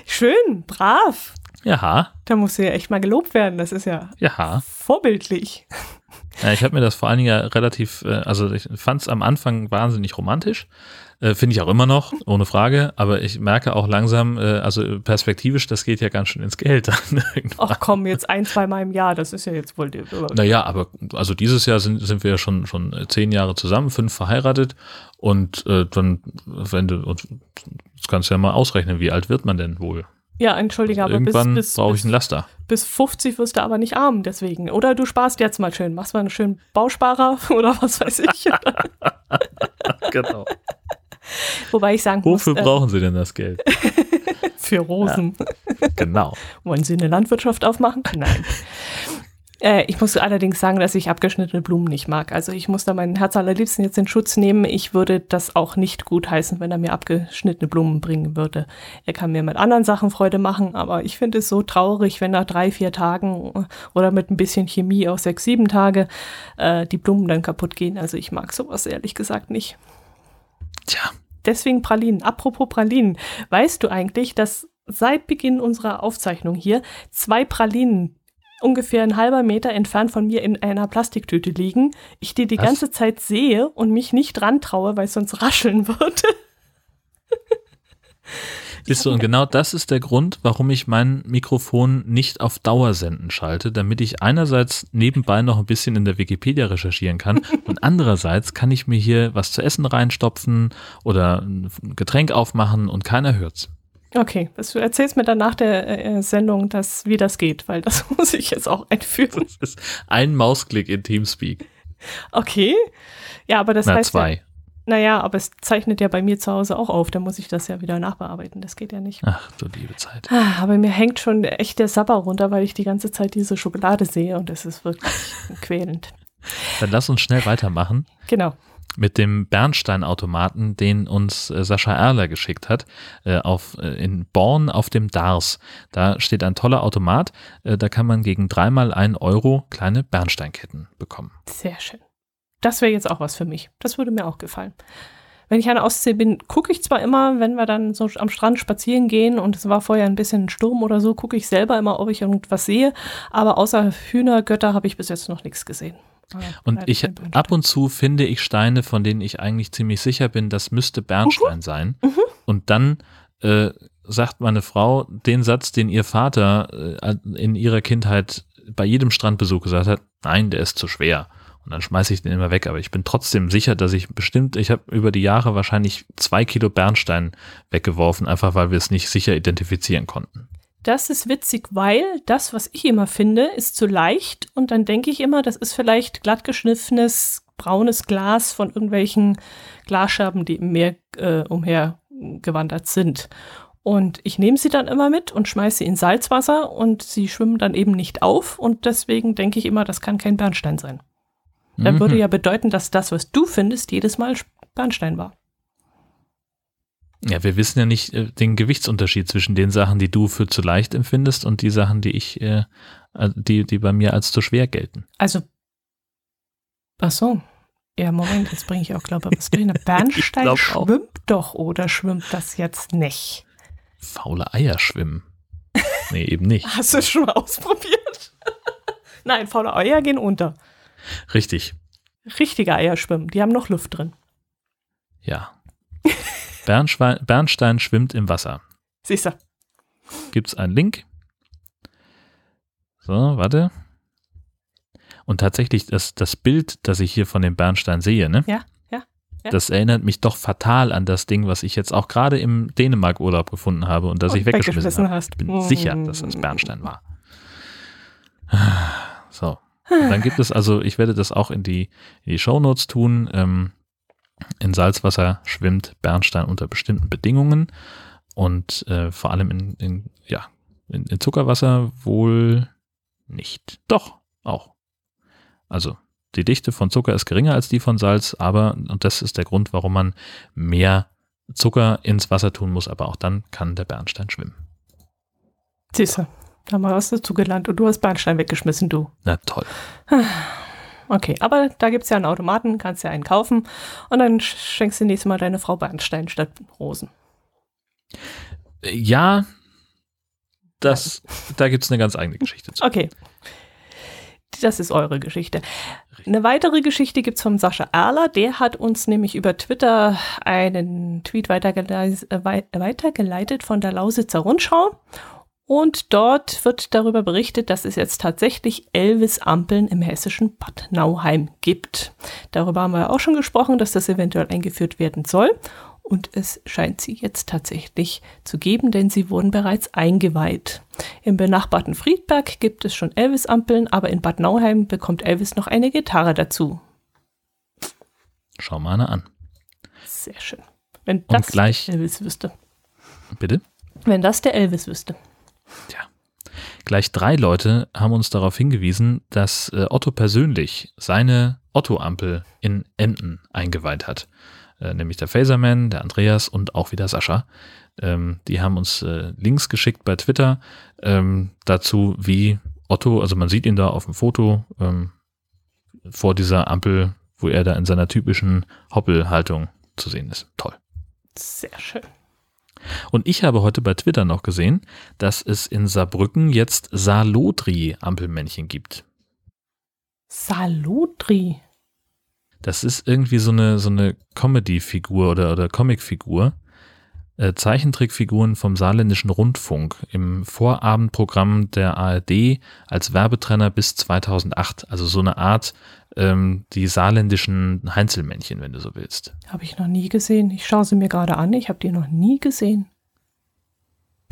S1: Schön, brav.
S2: Ja,
S1: Da muss sie ja echt mal gelobt werden. Das ist ja
S2: ja.
S1: vorbildlich.
S2: Ja, ich habe mir das vor allen Dingen ja relativ, äh, also ich fand es am Anfang wahnsinnig romantisch. Äh, Finde ich auch immer noch, ohne Frage. Aber ich merke auch langsam, äh, also perspektivisch, das geht ja ganz schön ins Geld.
S1: Ach komm, jetzt ein, zwei Mal im Jahr, das ist ja jetzt wohl. Die,
S2: naja, aber also dieses Jahr sind, sind wir ja schon, schon zehn Jahre zusammen, fünf verheiratet. Und äh, dann, wenn du, und das kannst du ja mal ausrechnen, wie alt wird man denn wohl?
S1: Ja, entschuldige, aber
S2: Irgendwann bis, bis brauche ich einen Laster.
S1: Bis 50 wirst du aber nicht arm, deswegen. Oder du sparst jetzt mal schön, machst mal einen schönen Bausparer oder was weiß ich.
S2: genau.
S1: Wobei ich sagen
S2: Wofür muss, äh, brauchen Sie denn das Geld?
S1: Für Rosen.
S2: Ja, genau.
S1: Wollen Sie eine Landwirtschaft aufmachen? Nein. Äh, ich muss allerdings sagen, dass ich abgeschnittene Blumen nicht mag. Also ich muss da meinen Herz allerliebsten jetzt in Schutz nehmen. Ich würde das auch nicht gut heißen, wenn er mir abgeschnittene Blumen bringen würde. Er kann mir mit anderen Sachen Freude machen, aber ich finde es so traurig, wenn nach drei, vier Tagen oder mit ein bisschen Chemie auch sechs, sieben Tage äh, die Blumen dann kaputt gehen. Also ich mag sowas ehrlich gesagt nicht.
S2: Tja.
S1: Deswegen Pralinen. Apropos Pralinen. Weißt du eigentlich, dass seit Beginn unserer Aufzeichnung hier zwei Pralinen ungefähr ein halber Meter entfernt von mir in einer Plastiktüte liegen, ich die die Was? ganze Zeit sehe und mich nicht rantraue, weil es sonst rascheln würde.
S2: Siehst du, und genau das ist der Grund, warum ich mein Mikrofon nicht auf Dauersenden schalte, damit ich einerseits nebenbei noch ein bisschen in der Wikipedia recherchieren kann und andererseits kann ich mir hier was zu essen reinstopfen oder ein Getränk aufmachen und keiner hört's.
S1: Okay, du erzählst mir dann nach der äh, Sendung, dass, wie das geht, weil das muss ich jetzt auch einführen.
S2: Das ist ein Mausklick in Teamspeak.
S1: Okay. Ja, aber das
S2: Na,
S1: heißt.
S2: Zwei.
S1: Ja, naja, aber es zeichnet ja bei mir zu Hause auch auf, da muss ich das ja wieder nachbearbeiten. Das geht ja nicht.
S2: Ach, du liebe Zeit.
S1: Ah, aber mir hängt schon echt der Sabber runter, weil ich die ganze Zeit diese Schokolade sehe und das ist wirklich quälend.
S2: Dann lass uns schnell weitermachen.
S1: Genau
S2: mit dem Bernsteinautomaten, den uns äh, Sascha Erler geschickt hat, äh, auf, äh, in Born auf dem Dars. Da steht ein toller Automat, äh, da kann man gegen dreimal ein Euro kleine Bernsteinketten bekommen.
S1: Sehr schön. Das wäre jetzt auch was für mich. Das würde mir auch gefallen. Wenn ich an der Ostsee bin, gucke ich zwar immer, wenn wir dann so am Strand spazieren gehen und es war vorher ein bisschen Sturm oder so, gucke ich selber immer, ob ich irgendwas sehe. Aber außer Hühnergötter habe ich bis jetzt noch nichts gesehen.
S2: Und ich ab und zu finde ich Steine, von denen ich eigentlich ziemlich sicher bin, das müsste Bernstein mhm. sein. Mhm. Und dann äh, sagt meine Frau den Satz, den ihr Vater äh, in ihrer Kindheit bei jedem Strandbesuch gesagt hat, nein, der ist zu schwer. Und dann schmeiße ich den immer weg. Aber ich bin trotzdem sicher, dass ich bestimmt, ich habe über die Jahre wahrscheinlich zwei Kilo Bernstein weggeworfen, einfach weil wir es nicht sicher identifizieren konnten.
S1: Das ist witzig, weil das, was ich immer finde, ist zu leicht und dann denke ich immer, das ist vielleicht glatt geschniffenes braunes Glas von irgendwelchen Glasscherben, die im Meer äh, umhergewandert sind. Und ich nehme sie dann immer mit und schmeiße sie in Salzwasser und sie schwimmen dann eben nicht auf und deswegen denke ich immer, das kann kein Bernstein sein. Dann mhm. würde ja bedeuten, dass das, was du findest, jedes Mal Bernstein war.
S2: Ja, wir wissen ja nicht äh, den Gewichtsunterschied zwischen den Sachen, die du für zu leicht empfindest und die Sachen, die ich, äh, die, die bei mir als zu schwer gelten.
S1: Also, ach so. Ja, Moment, jetzt bringe ich auch, glaube ich, was drin. Bernstein schwimmt doch oder schwimmt das jetzt nicht?
S2: Faule Eier schwimmen. Nee, eben nicht.
S1: Hast du es schon mal ausprobiert? Nein, faule Eier gehen unter.
S2: Richtig.
S1: Richtige Eier schwimmen, die haben noch Luft drin.
S2: Ja. Bernschwein, Bernstein schwimmt im Wasser.
S1: Siehst du.
S2: Gibt es einen Link? So, warte. Und tatsächlich, das, das Bild, das ich hier von dem Bernstein sehe, ne?
S1: Ja, ja,
S2: ja. Das erinnert mich doch fatal an das Ding, was ich jetzt auch gerade im Dänemark-Urlaub gefunden habe und das und ich weggeschmissen habe. Ich bin mm. sicher, dass das Bernstein war. So. Und dann gibt es also, ich werde das auch in die, in die Shownotes tun. Ähm, in Salzwasser schwimmt Bernstein unter bestimmten Bedingungen und äh, vor allem in, in ja, in, in, Zuckerwasser wohl nicht. Doch, auch. Also die Dichte von Zucker ist geringer als die von Salz, aber, und das ist der Grund, warum man mehr Zucker ins Wasser tun muss, aber auch dann kann der Bernstein schwimmen.
S1: Siehst du, da haben wir was dazu gelernt und du hast Bernstein weggeschmissen, du.
S2: Na toll.
S1: Okay, aber da gibt es ja einen Automaten, kannst ja einen kaufen und dann schenkst du nächstes Mal deine Frau Bernstein statt Rosen.
S2: Ja, das, da gibt es eine ganz eigene Geschichte
S1: zu. Okay. das ist eure Geschichte. Eine weitere Geschichte gibt es vom Sascha Erler. Der hat uns nämlich über Twitter einen Tweet äh, weitergeleitet von der Lausitzer Rundschau. Und dort wird darüber berichtet, dass es jetzt tatsächlich Elvis-Ampeln im hessischen Bad Nauheim gibt. Darüber haben wir auch schon gesprochen, dass das eventuell eingeführt werden soll. Und es scheint sie jetzt tatsächlich zu geben, denn sie wurden bereits eingeweiht. Im benachbarten Friedberg gibt es schon Elvis-Ampeln, aber in Bad Nauheim bekommt Elvis noch eine Gitarre dazu.
S2: Schau mal eine an.
S1: Sehr schön. Wenn das
S2: gleich,
S1: der Elvis wüsste.
S2: Bitte?
S1: Wenn das der Elvis wüsste.
S2: Tja. Gleich drei Leute haben uns darauf hingewiesen, dass äh, Otto persönlich seine Otto-Ampel in Emden eingeweiht hat. Äh, nämlich der Phaserman, der Andreas und auch wieder Sascha. Ähm, die haben uns äh, Links geschickt bei Twitter ähm, dazu, wie Otto, also man sieht ihn da auf dem Foto ähm, vor dieser Ampel, wo er da in seiner typischen Hoppelhaltung zu sehen ist. Toll.
S1: Sehr schön.
S2: Und ich habe heute bei Twitter noch gesehen, dass es in Saarbrücken jetzt Salodri-Ampelmännchen gibt.
S1: Salodri?
S2: Das ist irgendwie so eine, so eine Comedy-Figur oder, oder Comic-Figur. Äh, Zeichentrickfiguren vom Saarländischen Rundfunk im Vorabendprogramm der ARD als Werbetrenner bis 2008. Also so eine Art ähm, die saarländischen Heinzelmännchen, wenn du so willst.
S1: Habe ich noch nie gesehen. Ich schaue sie mir gerade an. Ich habe die noch nie gesehen.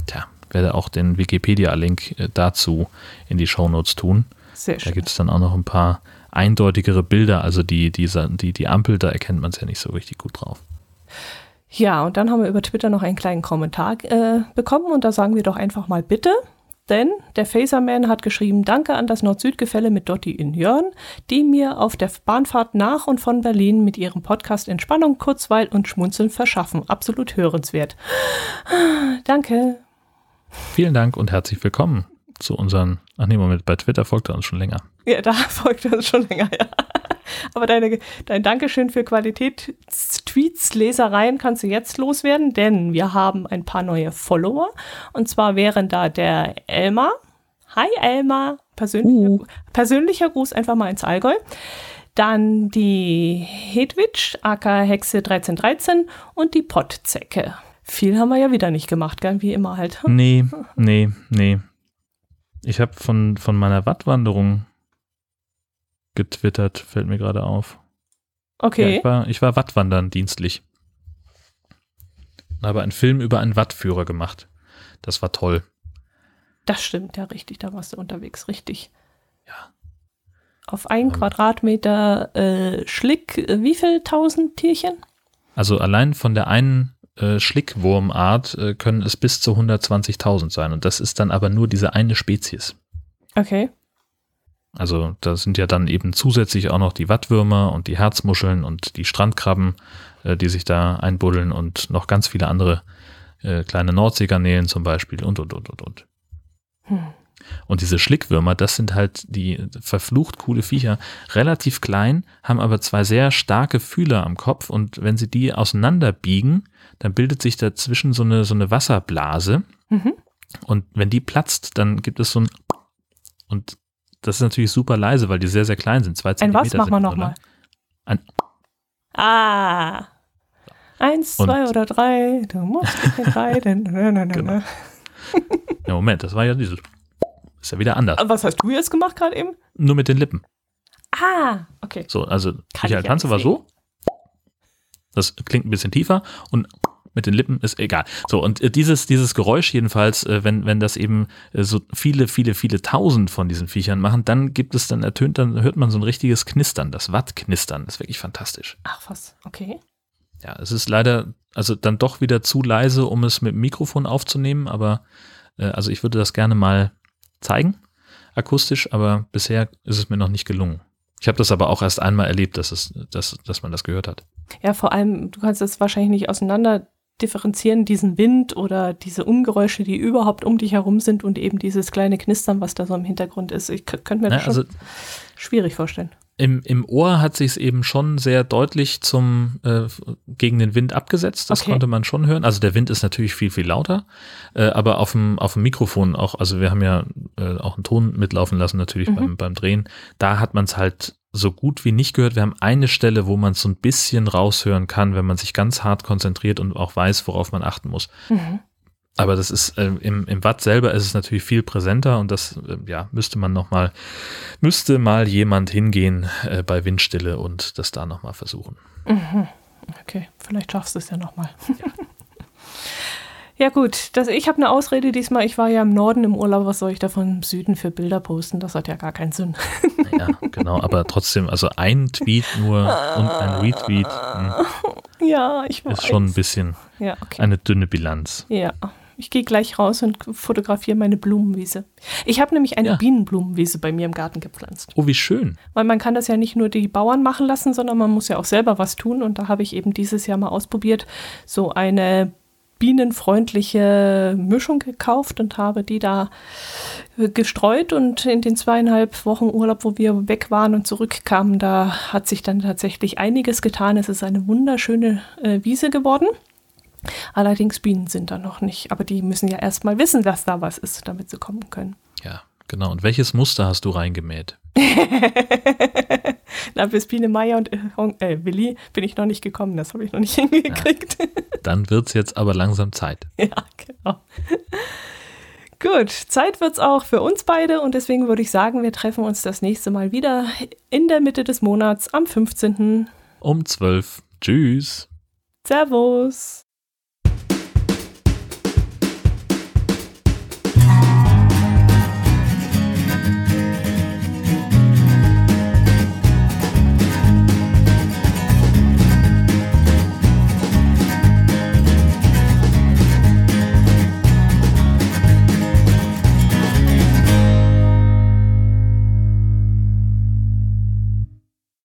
S2: Tja, werde auch den Wikipedia-Link äh, dazu in die Shownotes tun.
S1: Sehr schön.
S2: Da gibt es dann auch noch ein paar eindeutigere Bilder. Also die, die, die, die Ampel, da erkennt man es ja nicht so richtig gut drauf.
S1: Ja, und dann haben wir über Twitter noch einen kleinen Kommentar äh, bekommen und da sagen wir doch einfach mal bitte. Denn der Phaserman hat geschrieben, danke an das Nord-Süd-Gefälle mit Dotti in Jörn, die mir auf der Bahnfahrt nach und von Berlin mit ihrem Podcast Entspannung, Kurzweil und Schmunzeln verschaffen. Absolut hörenswert. Danke.
S2: Vielen Dank und herzlich willkommen zu unseren, ach nee, Moment, bei Twitter folgt er uns schon länger.
S1: Ja, da folgt uns schon länger, ja. Aber deine, dein Dankeschön für Qualitätstweets, Lesereien kannst du jetzt loswerden, denn wir haben ein paar neue Follower. Und zwar wären da der Elmar. Hi Elmar, persönlicher, uh. persönlicher Gruß einfach mal ins Allgäu. Dann die Hedwig, AK Hexe 1313 und die Pottzecke. Viel haben wir ja wieder nicht gemacht, gell? wie immer halt.
S2: Nee, nee, nee. Ich habe von, von meiner Wattwanderung getwittert, fällt mir gerade auf.
S1: Okay.
S2: Ja, ich war, ich war Wattwandern dienstlich. Habe einen Film über einen Wattführer gemacht. Das war toll.
S1: Das stimmt, ja, richtig. Da warst du unterwegs, richtig.
S2: Ja.
S1: Auf einen um, Quadratmeter äh, Schlick, äh, wie viel tausend Tierchen?
S2: Also allein von der einen äh, Schlickwurmart äh, können es bis zu 120.000 sein. Und das ist dann aber nur diese eine Spezies.
S1: Okay.
S2: Also da sind ja dann eben zusätzlich auch noch die Wattwürmer und die Herzmuscheln und die Strandkrabben, äh, die sich da einbuddeln und noch ganz viele andere äh, kleine Nordseegarnelen zum Beispiel und, und, und, und, und. Hm. Und diese Schlickwürmer, das sind halt die verflucht coole Viecher, relativ klein, haben aber zwei sehr starke Fühler am Kopf und wenn sie die auseinanderbiegen, dann bildet sich dazwischen so eine, so eine Wasserblase. Mhm. Und wenn die platzt, dann gibt es so ein und das ist natürlich super leise, weil die sehr, sehr klein sind. Zwei
S1: Ein
S2: Zentimeter
S1: was? Mach mal nochmal.
S2: Ein
S1: Ah. Eins,
S2: Und-
S1: zwei oder drei. Du musst na,
S2: Genau.
S1: na.
S2: ja, Moment, das war ja dieses. Ist ja wieder anders.
S1: Aber Was hast du jetzt gemacht gerade eben?
S2: Nur mit den Lippen.
S1: Ah, okay.
S2: So, also
S1: Kann
S2: Michael Tanze
S1: ja
S2: war so. Das klingt ein bisschen tiefer und mit den Lippen ist egal. So, und äh, dieses, dieses Geräusch jedenfalls, äh, wenn, wenn das eben äh, so viele, viele, viele tausend von diesen Viechern machen, dann gibt es, dann ertönt, dann hört man so ein richtiges Knistern, das Wattknistern. Das ist wirklich fantastisch.
S1: Ach was, okay.
S2: Ja, es ist leider, also dann doch wieder zu leise, um es mit dem Mikrofon aufzunehmen, aber also ich würde das gerne mal zeigen, akustisch, aber bisher ist es mir noch nicht gelungen. Ich habe das aber auch erst einmal erlebt, dass, es, dass, dass man das gehört hat.
S1: Ja, vor allem, du kannst das wahrscheinlich nicht auseinander differenzieren, diesen Wind oder diese Umgeräusche, die überhaupt um dich herum sind und eben dieses kleine Knistern, was da so im Hintergrund ist. Ich könnte mir das
S2: Ja,
S1: schon
S2: also
S1: schwierig vorstellen.
S2: im, im Ohr hat sich es eben schon sehr deutlich zum äh, gegen den Wind abgesetzt. Das okay. konnte man schon hören. Also der Wind ist natürlich viel, viel lauter, äh, aber auf dem, auf dem Mikrofon auch, also wir haben ja äh, auch einen Ton mitlaufen lassen, natürlich mhm. beim, beim Drehen. Da hat man es halt so gut wie nicht gehört. Wir haben eine Stelle, wo man es so ein bisschen raushören kann, wenn man sich ganz hart konzentriert und auch weiß, worauf man achten muss. Mhm. Aber das ist äh, im, im Watt selber ist es natürlich viel präsenter und das äh, ja müsste man noch mal müsste mal jemand hingehen äh, bei Windstille und das da noch mal versuchen.
S1: Mhm. Okay, vielleicht schaffst du es ja noch mal. Ja. ja gut, das, ich habe eine Ausrede diesmal. Ich war ja im Norden im Urlaub. Was soll ich da von Süden für Bilder posten? Das hat ja gar keinen Sinn.
S2: Ja, genau. Aber trotzdem, also ein Tweet nur und ein Retweet. Mh,
S1: hm, ja, ich
S2: weiß. Ist schon ein bisschen ja, okay. eine dünne Bilanz.
S1: Ja, ich gehe gleich raus und fotografiere meine Blumenwiese. Ich habe nämlich eine ja. Bienenblumenwiese bei mir im Garten gepflanzt.
S2: Oh, wie schön.
S1: Weil man kann das ja nicht nur die Bauern machen lassen, sondern man muss ja auch selber was tun. Und da habe ich eben dieses Jahr mal ausprobiert, so eine bienenfreundliche Mischung gekauft und habe die da gestreut und in den zweieinhalb Wochen Urlaub, wo wir weg waren und zurückkamen, da hat sich dann tatsächlich einiges getan. Es ist eine wunderschöne äh, Wiese geworden. Allerdings Bienen sind da noch nicht, aber die müssen ja erstmal wissen, dass da was ist, damit sie kommen können.
S2: Ja, genau. Und welches Muster hast du reingemäht?
S1: Na, bis Biene Meier und äh, Willi bin ich noch nicht gekommen, das habe ich noch nicht hingekriegt. Ja,
S2: dann wird es jetzt aber langsam Zeit.
S1: Ja, genau. Gut, Zeit wird es auch für uns beide und deswegen würde ich sagen, wir treffen uns das nächste Mal wieder in der Mitte des Monats am 15.
S2: Um 12. Tschüss.
S1: Servus.